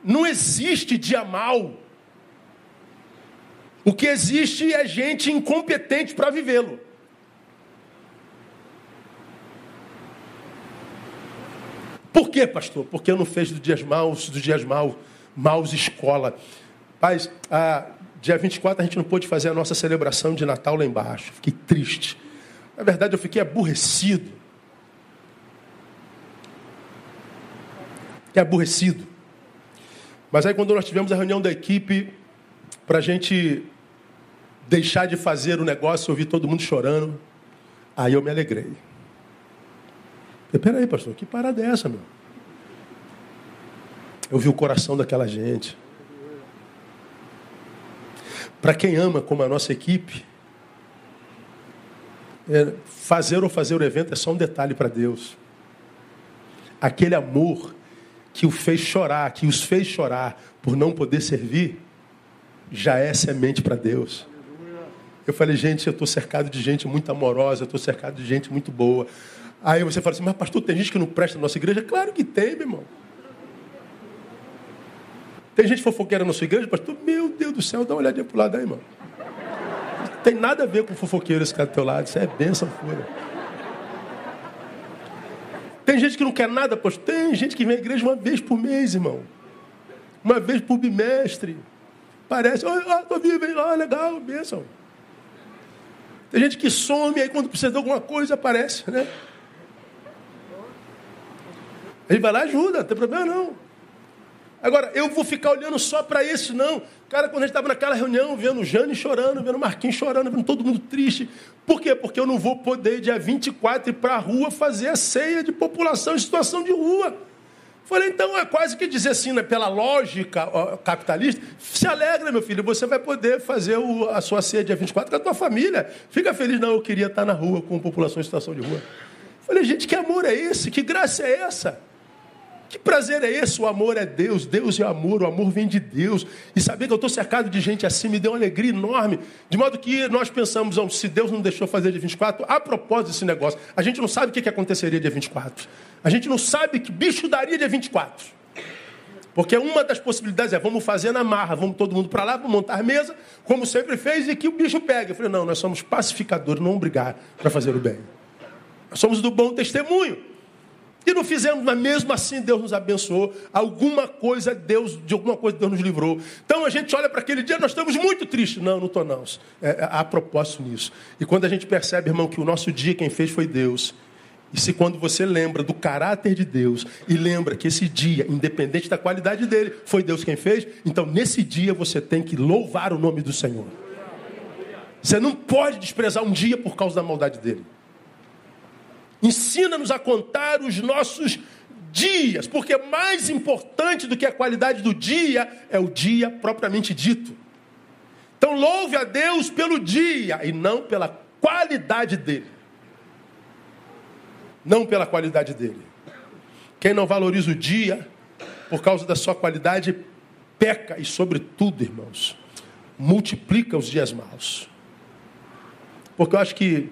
não existe dia mal. O que existe é gente incompetente para vivê-lo. Por quê, pastor? Porque eu não fez dos dias maus, dos dias maus, maus escola. Paz, ah, Dia 24 a gente não pôde fazer a nossa celebração de Natal lá embaixo. Fiquei triste. Na verdade, eu fiquei aborrecido. Fiquei aborrecido. Mas aí, quando nós tivemos a reunião da equipe, para a gente deixar de fazer o negócio, eu vi todo mundo chorando. Aí eu me alegrei. Falei, peraí, pastor, que parada é essa, meu? Eu vi o coração daquela gente. Para quem ama, como a nossa equipe, é, fazer ou fazer o evento é só um detalhe para Deus. Aquele amor que o fez chorar, que os fez chorar por não poder servir, já é semente para Deus. Eu falei, gente, eu estou cercado de gente muito amorosa, eu estou cercado de gente muito boa. Aí você fala assim, mas pastor, tem gente que não presta na nossa igreja? Claro que tem, meu irmão. Tem gente fofoqueira na sua igreja, pastor? Meu Deus do céu, dá uma olhadinha pro lado aí, irmão. Não tem nada a ver com fofoqueiro esse cara do teu lado, isso é bênção pura. Tem gente que não quer nada, pastor? Tem gente que vem à igreja uma vez por mês, irmão. Uma vez por bimestre. Parece, ó, oh, tô vivo, hein? Oh, legal, bênção. Tem gente que some, aí quando precisa de alguma coisa aparece, né? Ele vai lá e ajuda, não tem problema não. Agora, eu vou ficar olhando só para esse, não. Cara, quando a gente estava naquela reunião, vendo o Jane chorando, vendo o Marquinhos chorando, vendo todo mundo triste. Por quê? Porque eu não vou poder, dia 24, ir para a rua fazer a ceia de população em situação de rua. Falei, então é quase que dizer assim, né, pela lógica capitalista, se alegra, meu filho, você vai poder fazer o, a sua ceia dia 24 com a tua família. Fica feliz, não, eu queria estar na rua com a população em situação de rua. Falei, gente, que amor é esse? Que graça é essa? Que prazer é esse? O amor é Deus, Deus é amor, o amor vem de Deus. E saber que eu estou cercado de gente assim me deu uma alegria enorme. De modo que nós pensamos, oh, se Deus não deixou fazer dia 24, a propósito desse negócio, a gente não sabe o que aconteceria dia 24. A gente não sabe que bicho daria dia 24. Porque uma das possibilidades é, vamos fazer na marra, vamos todo mundo para lá, vamos montar mesa, como sempre fez, e que o bicho pegue. Eu falei, não, nós somos pacificadores, não brigar para fazer o bem. Nós somos do bom testemunho. E não fizemos, mas mesmo assim Deus nos abençoou. Alguma coisa Deus, de alguma coisa Deus nos livrou. Então a gente olha para aquele dia, nós estamos muito tristes. Não, não estou não. É, é, há propósito nisso. E quando a gente percebe, irmão, que o nosso dia quem fez foi Deus. E se quando você lembra do caráter de Deus e lembra que esse dia, independente da qualidade dele, foi Deus quem fez, então nesse dia você tem que louvar o nome do Senhor. Você não pode desprezar um dia por causa da maldade dele. Ensina-nos a contar os nossos dias, porque mais importante do que a qualidade do dia é o dia propriamente dito. Então louve a Deus pelo dia e não pela qualidade dele. Não pela qualidade dele. Quem não valoriza o dia por causa da sua qualidade peca e sobretudo, irmãos, multiplica os dias maus. Porque eu acho que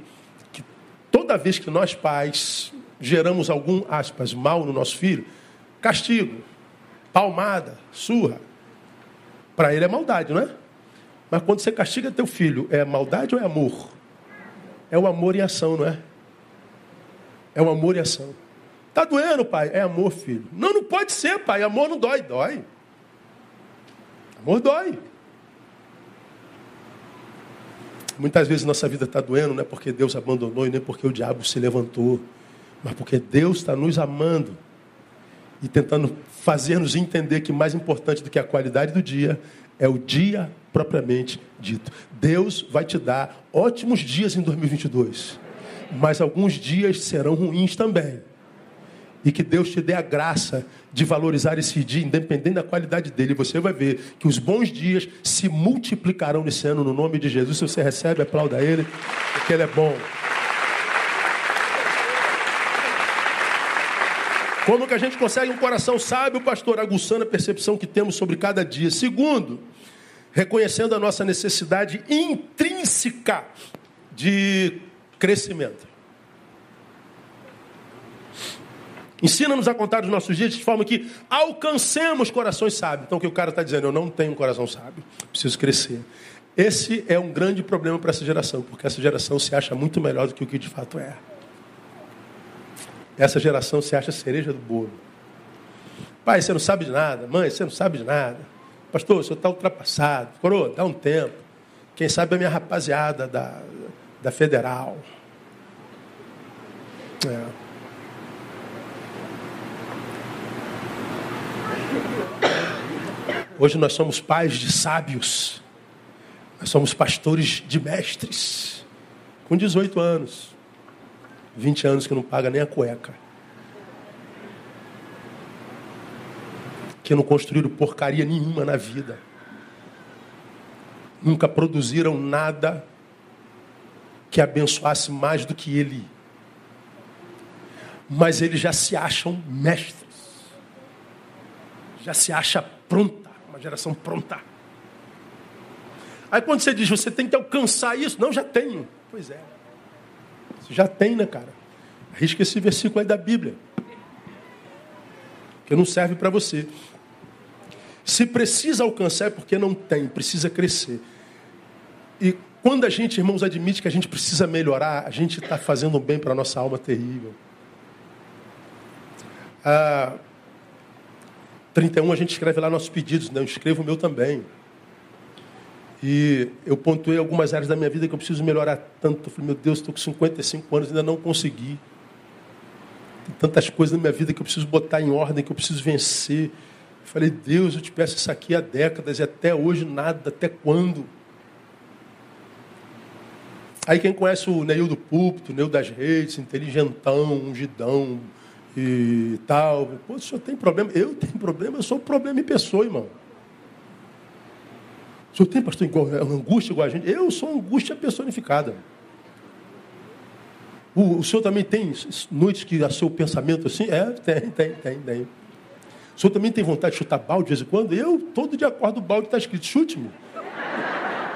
Toda vez que nós pais geramos algum, aspas, mal no nosso filho, castigo, palmada, surra, para ele é maldade, não é? Mas quando você castiga teu filho, é maldade ou é amor? É o amor em ação, não é? É o amor em ação. Tá doendo, pai? É amor, filho. Não, não pode ser, pai. Amor não dói, dói. Amor dói. Muitas vezes nossa vida está doendo, não é porque Deus abandonou e nem porque o diabo se levantou, mas porque Deus está nos amando e tentando fazer-nos entender que mais importante do que a qualidade do dia é o dia propriamente dito. Deus vai te dar ótimos dias em 2022, mas alguns dias serão ruins também. E que Deus te dê a graça de valorizar esse dia, independente da qualidade dele. Você vai ver que os bons dias se multiplicarão nesse ano no nome de Jesus. Se você recebe, aplauda ele, porque ele é bom. Como que a gente consegue um coração sábio, pastor, aguçando a percepção que temos sobre cada dia? Segundo, reconhecendo a nossa necessidade intrínseca de crescimento. Ensina-nos a contar os nossos dias de forma que alcancemos corações sábios. Então, o que o cara está dizendo? Eu não tenho um coração sábio, preciso crescer. Esse é um grande problema para essa geração, porque essa geração se acha muito melhor do que o que de fato é. Essa geração se acha cereja do bolo. Pai, você não sabe de nada. Mãe, você não sabe de nada. Pastor, o senhor está ultrapassado. Coroa, dá um tempo. Quem sabe a minha rapaziada da, da federal. É. Hoje nós somos pais de sábios. Nós somos pastores de mestres. Com 18 anos. 20 anos que não paga nem a cueca. Que não construíram porcaria nenhuma na vida. Nunca produziram nada que abençoasse mais do que ele. Mas eles já se acham mestres. Já se acha pronto geração pronta. Aí quando você diz, você tem que alcançar isso, não, já tenho. Pois é. Você já tem, né, cara? Arrisca esse versículo aí da Bíblia. Que não serve para você. Se precisa alcançar é porque não tem, precisa crescer. E quando a gente, irmãos, admite que a gente precisa melhorar, a gente está fazendo um bem para a nossa alma terrível. Ah, 31 a gente escreve lá nossos pedidos, né? eu escrevo o meu também. E eu pontuei algumas áreas da minha vida que eu preciso melhorar tanto. Eu falei, meu Deus, estou com 55 anos e ainda não consegui. Tem tantas coisas na minha vida que eu preciso botar em ordem, que eu preciso vencer. Eu falei, Deus, eu te peço isso aqui há décadas e até hoje nada, até quando? Aí quem conhece o Neil do púlpito, Neil das redes, inteligentão, ungidão e tal. Pô, o senhor tem problema? Eu tenho problema, eu sou um problema em pessoa, irmão. O senhor tem, pastor, igual, angústia igual a gente? Eu sou angústia personificada. O, o senhor também tem noites que a seu pensamento assim? É, tem, tem, tem, tem. O senhor também tem vontade de chutar balde de vez em quando? Eu, todo dia acordo o balde está escrito, chute-me.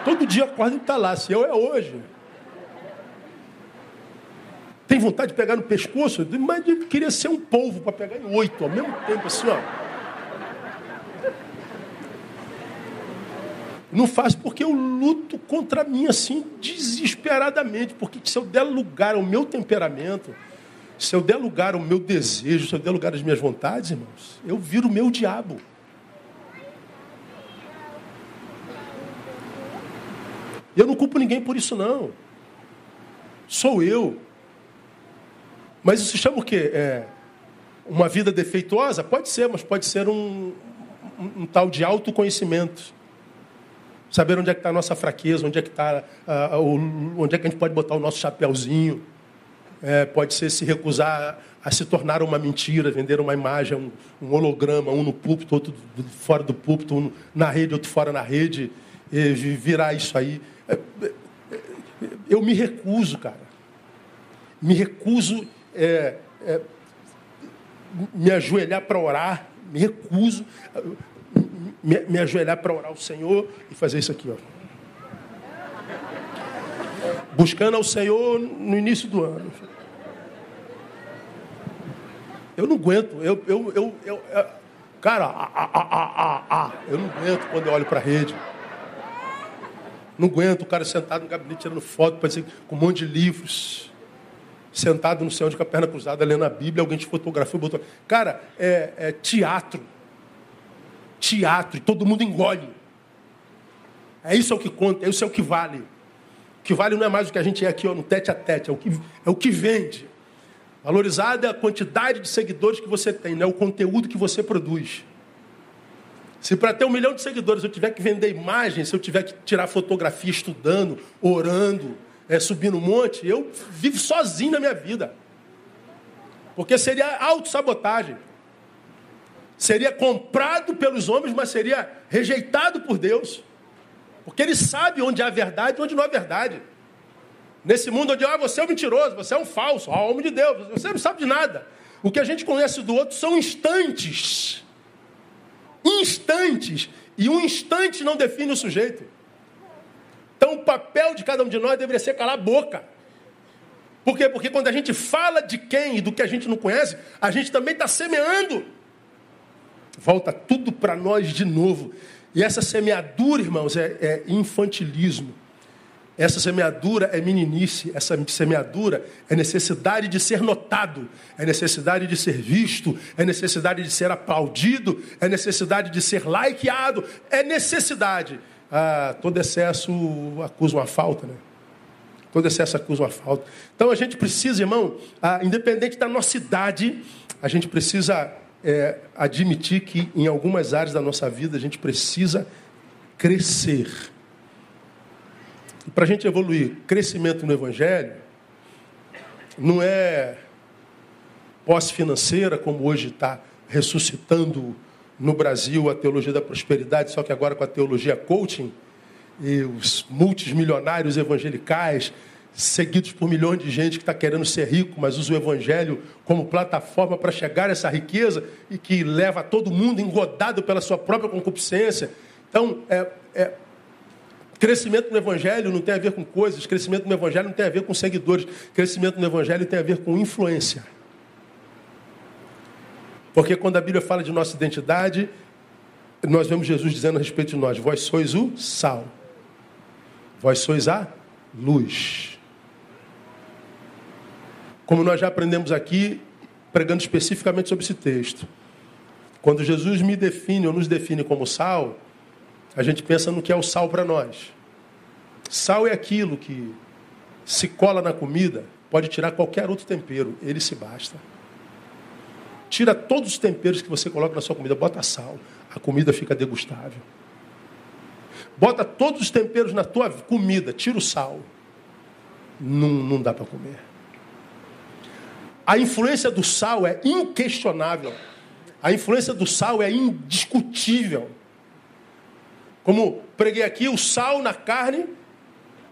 Todo dia acordo e está lá, se eu é hoje. Vontade de pegar no pescoço? Mas queria ser um polvo para pegar em oito ao mesmo tempo, assim, ó. Não faz porque eu luto contra mim assim desesperadamente. Porque se eu der lugar ao meu temperamento, se eu der lugar ao meu desejo, se eu der lugar às minhas vontades, irmãos, eu viro o meu diabo. Eu não culpo ninguém por isso, não. Sou eu. Mas isso se chama o quê? É uma vida defeituosa? Pode ser, mas pode ser um, um, um tal de autoconhecimento. Saber onde é que está a nossa fraqueza, onde é que está, uh, onde é que a gente pode botar o nosso chapéuzinho. É, pode ser se recusar a se tornar uma mentira, vender uma imagem, um, um holograma, um no púlpito, outro fora do púlpito, um na rede, outro fora na rede, virar isso aí. É, é, eu me recuso, cara. Me recuso é, é, me ajoelhar para orar, me recuso me, me ajoelhar para orar ao Senhor e fazer isso aqui, ó. Buscando ao Senhor no início do ano. Eu não aguento, eu, eu, eu, eu, cara, ah, ah, ah, eu não aguento quando eu olho para a rede. Não aguento o cara sentado no gabinete tirando foto, parece, com um monte de livros. Sentado no céu com a perna cruzada, lendo a Bíblia, alguém te fotografou e botou. Cara, é, é teatro teatro e todo mundo engole. É isso é o que conta, é isso é o que vale. O que vale não é mais o que a gente é aqui ó, no tete a tete, é o que, é o que vende. Valorizado é a quantidade de seguidores que você tem, não é o conteúdo que você produz. Se para ter um milhão de seguidores eu tiver que vender imagens, se eu tiver que tirar fotografia estudando, orando, é, subindo um monte, eu vivo sozinho na minha vida. Porque seria autossabotagem seria comprado pelos homens, mas seria rejeitado por Deus. Porque ele sabe onde há verdade e onde não há verdade. Nesse mundo onde ah, você é um mentiroso, você é um falso, ah, homem de Deus, você não sabe de nada. O que a gente conhece do outro são instantes. Instantes. E um instante não define o sujeito. Então o papel de cada um de nós deveria ser calar a boca. Por quê? Porque quando a gente fala de quem e do que a gente não conhece, a gente também está semeando. Volta tudo para nós de novo. E essa semeadura, irmãos, é, é infantilismo. Essa semeadura é meninice, essa semeadura é necessidade de ser notado, é necessidade de ser visto, é necessidade de ser aplaudido, é necessidade de ser likeado, é necessidade. Ah, todo excesso acusa uma falta, né? Todo excesso acusa uma falta. Então a gente precisa, irmão, ah, independente da nossa idade, a gente precisa é, admitir que em algumas áreas da nossa vida a gente precisa crescer. E para a gente evoluir, crescimento no Evangelho não é posse financeira, como hoje está ressuscitando no Brasil a teologia da prosperidade, só que agora com a teologia coaching, e os multimilionários evangelicais seguidos por milhões de gente que está querendo ser rico, mas usa o Evangelho como plataforma para chegar a essa riqueza e que leva todo mundo engodado pela sua própria concupiscência. Então, é, é, crescimento no Evangelho não tem a ver com coisas, crescimento no Evangelho não tem a ver com seguidores, crescimento no Evangelho tem a ver com influência. Porque quando a Bíblia fala de nossa identidade, nós vemos Jesus dizendo a respeito de nós: Vós sois o sal, vós sois a luz. Como nós já aprendemos aqui, pregando especificamente sobre esse texto. Quando Jesus me define ou nos define como sal, a gente pensa no que é o sal para nós. Sal é aquilo que se cola na comida, pode tirar qualquer outro tempero, ele se basta. Tira todos os temperos que você coloca na sua comida, bota sal, a comida fica degustável. Bota todos os temperos na tua comida, tira o sal. Não, não dá para comer. A influência do sal é inquestionável. A influência do sal é indiscutível. Como preguei aqui, o sal na carne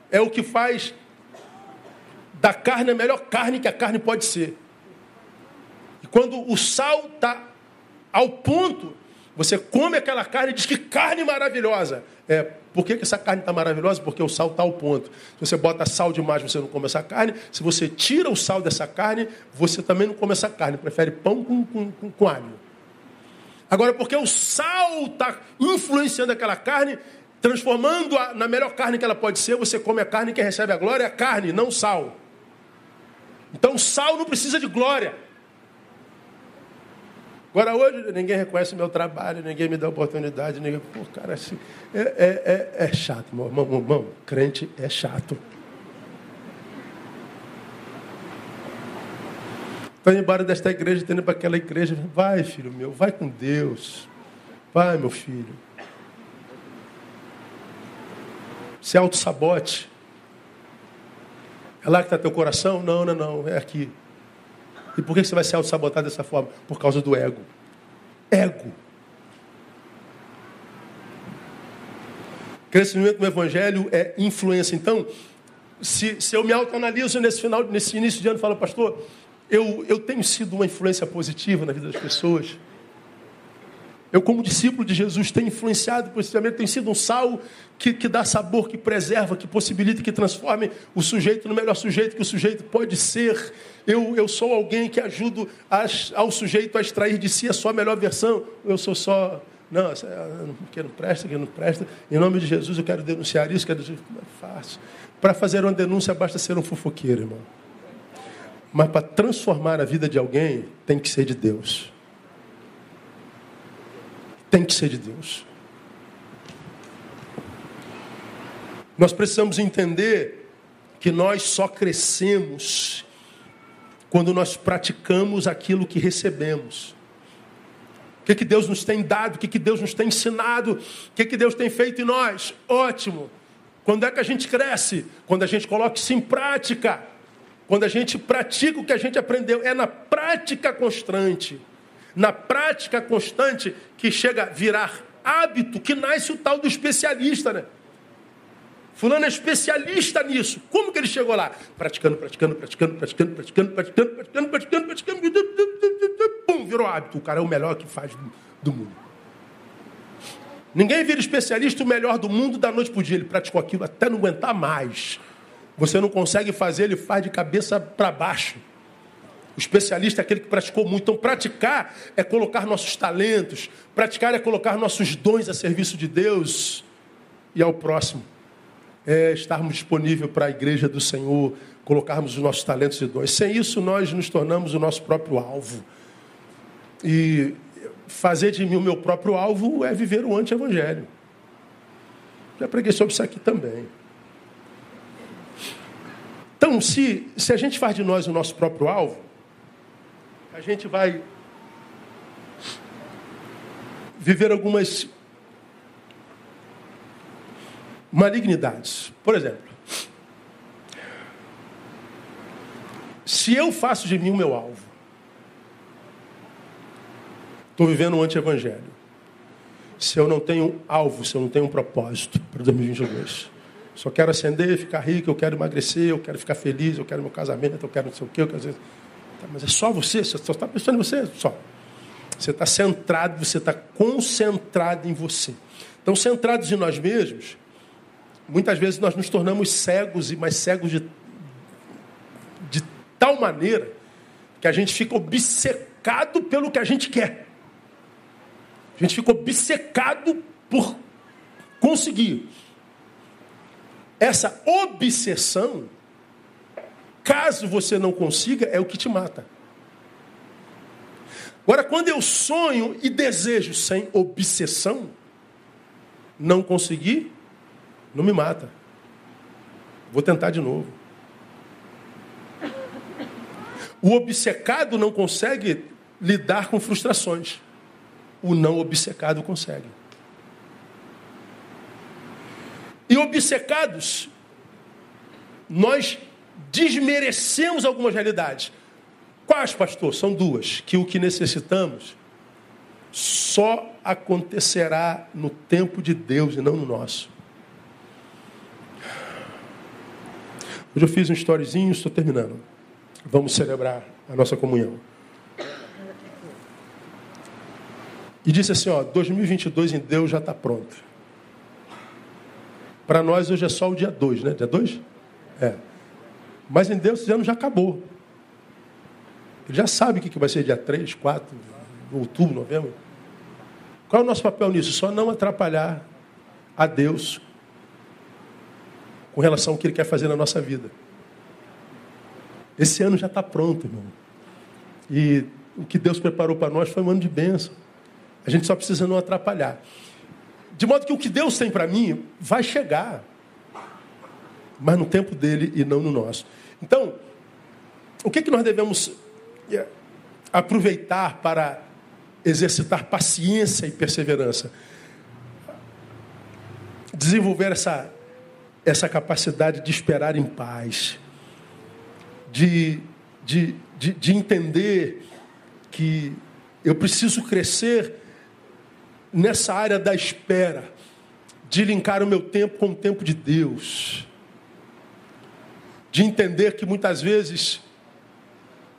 é o que faz da carne a melhor carne que a carne pode ser. E quando o sal está ao ponto, você come aquela carne e diz que carne maravilhosa. É, por que, que essa carne está maravilhosa? Porque o sal está ao ponto. Se você bota sal demais, você não come essa carne. Se você tira o sal dessa carne, você também não come essa carne. Prefere pão com, com, com, com alho. Agora, porque o sal está influenciando aquela carne, transformando-a na melhor carne que ela pode ser, você come a carne que recebe a glória é a carne, não o sal. Então, o sal não precisa de glória. Agora, hoje, ninguém reconhece meu trabalho, ninguém me dá oportunidade, ninguém. Pô, cara, assim, é, é, é, é chato, meu irmão, irmão. Crente é chato. Estou indo embora desta igreja, estou indo para aquela igreja. Vai, filho meu, vai com Deus. Vai, meu filho. Se auto-sabote. É lá que está teu coração? Não, não, não, é aqui. E por que você vai se auto-sabotar dessa forma? Por causa do ego. Ego. Crescimento no Evangelho é influência. Então, se, se eu me autoanaliso nesse final, nesse início de ano, falo, pastor, eu, eu tenho sido uma influência positiva na vida das pessoas. Eu, como discípulo de Jesus, tenho influenciado positivamente, tenho sido um sal que, que dá sabor, que preserva, que possibilita, que transforme o sujeito no melhor sujeito que o sujeito pode ser. Eu, eu sou alguém que ajudo a, ao sujeito a extrair de si a sua melhor versão. Eu sou só. Não, que não presta, que não presta. Em nome de Jesus, eu quero denunciar isso. Quero dizer, como é fácil. Para fazer uma denúncia, basta ser um fofoqueiro, irmão. Mas para transformar a vida de alguém, tem que ser de Deus tem que ser de Deus. Nós precisamos entender que nós só crescemos quando nós praticamos aquilo que recebemos. O que, que Deus nos tem dado, o que, que Deus nos tem ensinado, o que, que Deus tem feito em nós. Ótimo. Quando é que a gente cresce? Quando a gente coloca isso em prática. Quando a gente pratica o que a gente aprendeu. É na prática constante na prática constante que chega a virar hábito, que nasce o tal do especialista, né? Fulano é especialista nisso. Como que ele chegou lá? Praticando, praticando, praticando, praticando, praticando, praticando, praticando, praticando, praticando, pum, virou hábito. O cara é o melhor que faz do mundo. Ninguém vira especialista o melhor do mundo da noite para dia. Ele praticou aquilo até não aguentar mais. Você não consegue fazer, ele faz de cabeça para baixo. O especialista é aquele que praticou muito. Então, praticar é colocar nossos talentos, praticar é colocar nossos dons a serviço de Deus e ao próximo. É estarmos disponíveis para a igreja do Senhor, colocarmos os nossos talentos e dons. Sem isso, nós nos tornamos o nosso próprio alvo. E fazer de mim o meu próprio alvo é viver o anti-evangelho. Já preguei sobre isso aqui também. Então, se, se a gente faz de nós o nosso próprio alvo, a gente vai viver algumas malignidades. Por exemplo, se eu faço de mim o meu alvo, estou vivendo um anti-evangelho. Se eu não tenho alvo, se eu não tenho um propósito para 2022. Só quero ascender, ficar rico, eu quero emagrecer, eu quero ficar feliz, eu quero meu casamento, eu quero não sei o quê, eu quero... Tá, mas é só você? Você só está pensando em você? Só. Você está centrado, você está concentrado em você. Então, centrados em nós mesmos, muitas vezes nós nos tornamos cegos e mais cegos de, de tal maneira que a gente fica obcecado pelo que a gente quer. A gente fica obcecado por conseguir. Essa obsessão, caso você não consiga, é o que te mata. Agora, quando eu sonho e desejo sem obsessão, não conseguir, não me mata. Vou tentar de novo. O obcecado não consegue lidar com frustrações. O não obcecado consegue. E obcecados, nós desmerecemos algumas realidades. Quais, pastor? São duas. Que o que necessitamos só acontecerá no tempo de Deus e não no nosso. Hoje eu fiz um storyzinho, estou terminando. Vamos celebrar a nossa comunhão. E disse assim, ó, 2022 em Deus já está pronto. Para nós hoje é só o dia 2, né? Dia 2? É. Mas em Deus esse ano já acabou. Ele já sabe o que vai ser dia 3, 4, outubro, novembro. Qual é o nosso papel nisso? Só não atrapalhar a Deus com relação ao que Ele quer fazer na nossa vida. Esse ano já está pronto, irmão. E o que Deus preparou para nós foi um ano de bênção. A gente só precisa não atrapalhar. De modo que o que Deus tem para mim vai chegar, mas no tempo dele e não no nosso. Então, o que, que nós devemos é, aproveitar para exercitar paciência e perseverança? Desenvolver essa, essa capacidade de esperar em paz, de, de, de, de entender que eu preciso crescer nessa área da espera, de linkar o meu tempo com o tempo de Deus, de entender que muitas vezes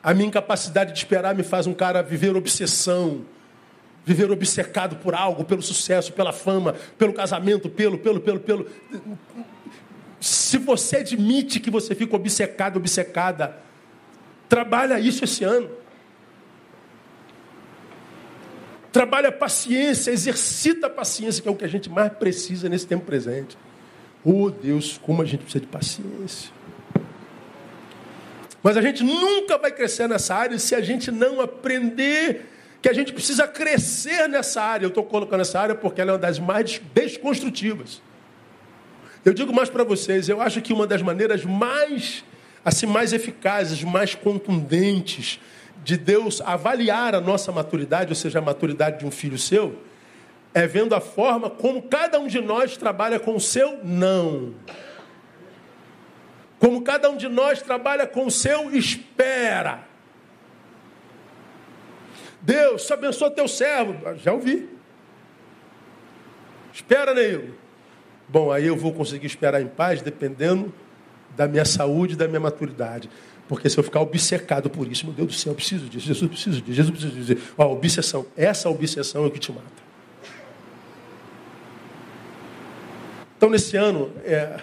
a minha incapacidade de esperar me faz um cara viver obsessão, viver obcecado por algo, pelo sucesso, pela fama, pelo casamento, pelo, pelo, pelo, pelo. Se você admite que você fica obcecado, obcecada, trabalha isso esse ano. Trabalha a paciência, exercita a paciência, que é o que a gente mais precisa nesse tempo presente. Oh Deus, como a gente precisa de paciência. Mas a gente nunca vai crescer nessa área se a gente não aprender que a gente precisa crescer nessa área. Eu estou colocando essa área porque ela é uma das mais desconstrutivas. Eu digo mais para vocês, eu acho que uma das maneiras mais assim mais eficazes, mais contundentes de Deus avaliar a nossa maturidade, ou seja, a maturidade de um filho seu, é vendo a forma como cada um de nós trabalha com o seu não. Como cada um de nós trabalha com o seu espera. Deus, abençoa teu servo. Já ouvi. Espera, Neil. Bom, aí eu vou conseguir esperar em paz, dependendo da minha saúde e da minha maturidade. Porque se eu ficar obcecado por isso, meu Deus do céu, eu preciso disso, Jesus precisa disso, Jesus precisa disso. Ó, obsessão, essa obsessão é o que te mata. Então, nesse ano, é,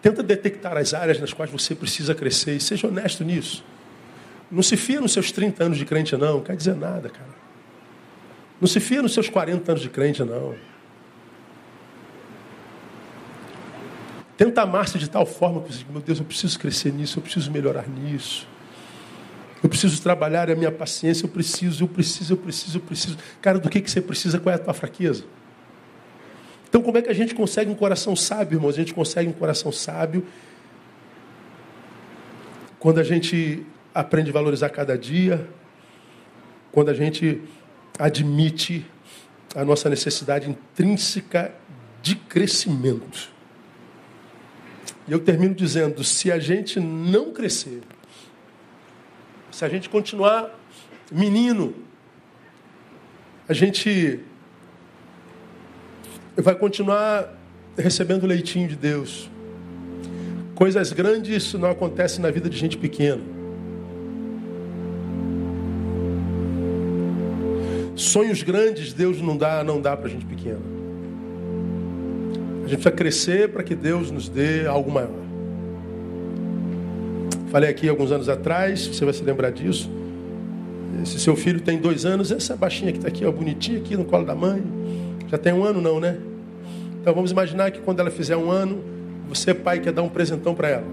tenta detectar as áreas nas quais você precisa crescer e seja honesto nisso. Não se fia nos seus 30 anos de crente, não. Não quer dizer nada, cara. Não se fia nos seus 40 anos de crente, não. Tenta amar-se de tal forma que você meu Deus, eu preciso crescer nisso, eu preciso melhorar nisso. Eu preciso trabalhar a minha paciência, eu preciso, eu preciso, eu preciso, eu preciso. Cara, do que, que você precisa? Qual é a tua fraqueza? Então, como é que a gente consegue um coração sábio, irmãos? A gente consegue um coração sábio quando a gente aprende a valorizar cada dia, quando a gente admite a nossa necessidade intrínseca de crescimento. E eu termino dizendo: se a gente não crescer, se a gente continuar menino, a gente vai continuar recebendo o leitinho de Deus. Coisas grandes não acontecem na vida de gente pequena. Sonhos grandes Deus não dá, não dá para gente pequena. A gente precisa crescer para que Deus nos dê algo maior. Falei aqui alguns anos atrás, você vai se lembrar disso. Se seu filho tem dois anos, essa baixinha que está aqui, ó, bonitinha aqui no colo da mãe, já tem um ano não, né? Então vamos imaginar que quando ela fizer um ano, você pai quer dar um presentão para ela.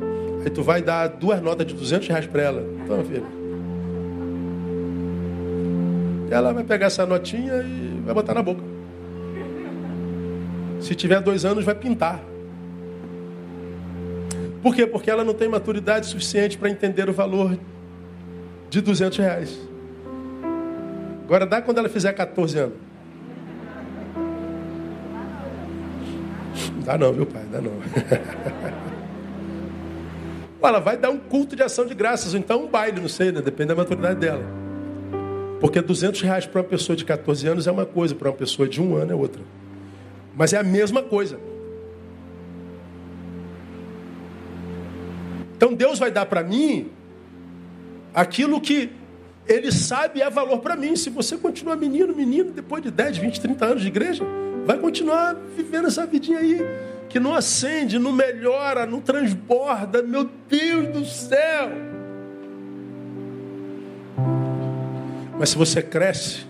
Aí tu vai dar duas notas de 200 reais para ela. Então, filho. Ela vai pegar essa notinha e vai botar na boca. Se tiver dois anos, vai pintar. Por quê? Porque ela não tem maturidade suficiente para entender o valor de 200 reais. Agora dá quando ela fizer 14 anos. Dá não, viu pai? Dá não. (laughs) ela vai dar um culto de ação de graças, ou então um baile, não sei, né? depende da maturidade dela. Porque 200 reais para uma pessoa de 14 anos é uma coisa, para uma pessoa de um ano é outra. Mas é a mesma coisa. Então Deus vai dar para mim aquilo que Ele sabe é valor para mim. Se você continuar menino, menino, depois de 10, 20, 30 anos de igreja, vai continuar vivendo essa vidinha aí que não acende, não melhora, não transborda. Meu Deus do céu! Mas se você cresce,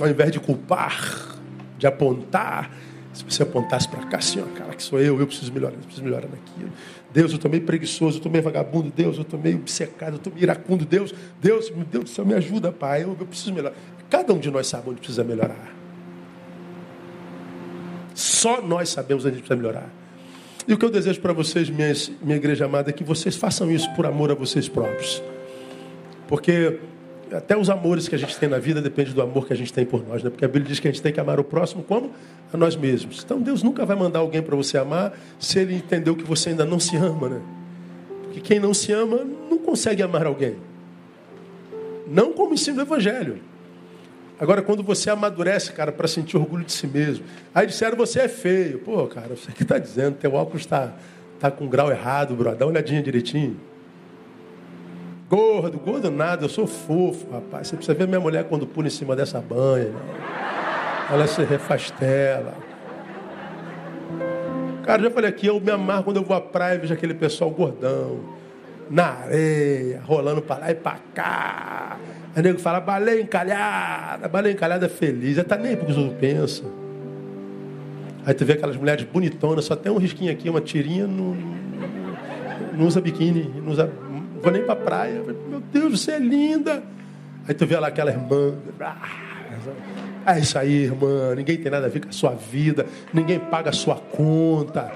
ao invés de culpar, de apontar, se você apontasse para cá assim, ó, cara, que sou eu, eu preciso melhorar, eu preciso melhorar naquilo. Deus, eu estou meio preguiçoso, eu estou meio vagabundo, Deus, eu estou meio obcecado, eu estou meio iracundo, Deus, Deus, meu Deus do céu, me ajuda, Pai, eu, eu preciso melhorar. Cada um de nós sabe onde precisa melhorar. Só nós sabemos onde a gente precisa melhorar. E o que eu desejo para vocês, minha, minha igreja amada, é que vocês façam isso por amor a vocês próprios. Porque até os amores que a gente tem na vida depende do amor que a gente tem por nós, né? Porque a Bíblia diz que a gente tem que amar o próximo como a nós mesmos. Então Deus nunca vai mandar alguém para você amar se ele entendeu que você ainda não se ama, né? Porque quem não se ama não consegue amar alguém. Não como ensina o Evangelho. Agora, quando você amadurece, cara, para sentir orgulho de si mesmo. Aí disseram, você é feio. Pô, cara, você que está dizendo, teu óculos está tá com grau errado, bro. Dá uma olhadinha direitinho. Gordo, gordo nada, eu sou fofo, rapaz. Você precisa ver minha mulher quando pula em cima dessa banha. Ela se refastela. Cara, já falei aqui, eu me amarro quando eu vou à praia e vejo aquele pessoal gordão, na areia, rolando para lá e para cá. Aí nego fala, baleia encalhada, baleia encalhada feliz. Já tá nem porque os outros pensam. Aí tu vê aquelas mulheres bonitonas, só tem um risquinho aqui, uma tirinha, não, não usa biquíni, não usa não vou nem para a praia. Meu Deus, você é linda. Aí tu vê lá aquela irmã. Ah, é isso aí, irmã. Ninguém tem nada a ver com a sua vida. Ninguém paga a sua conta.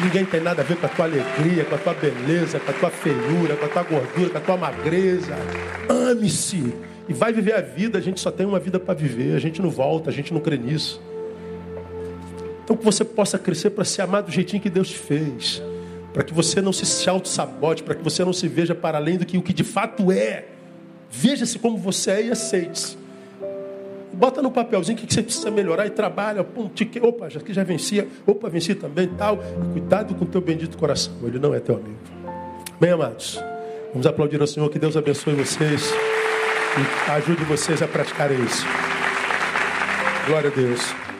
Ninguém tem nada a ver com a tua alegria, com a tua beleza, com a tua feiura, com a tua gordura, com a tua magreza. Ame-se. E vai viver a vida. A gente só tem uma vida para viver. A gente não volta, a gente não crê nisso. Então que você possa crescer para se amar do jeitinho que Deus te fez para que você não se auto-sabote, para que você não se veja para além do que o que de fato é. Veja-se como você é e aceite-se. Bota no papelzinho o que você precisa melhorar e trabalha. Pum, tique, opa, já que já vencia, opa, venci também tal. E cuidado com o teu bendito coração, ele não é teu amigo. Bem, amados, vamos aplaudir ao Senhor, que Deus abençoe vocês e ajude vocês a praticarem isso. Glória a Deus.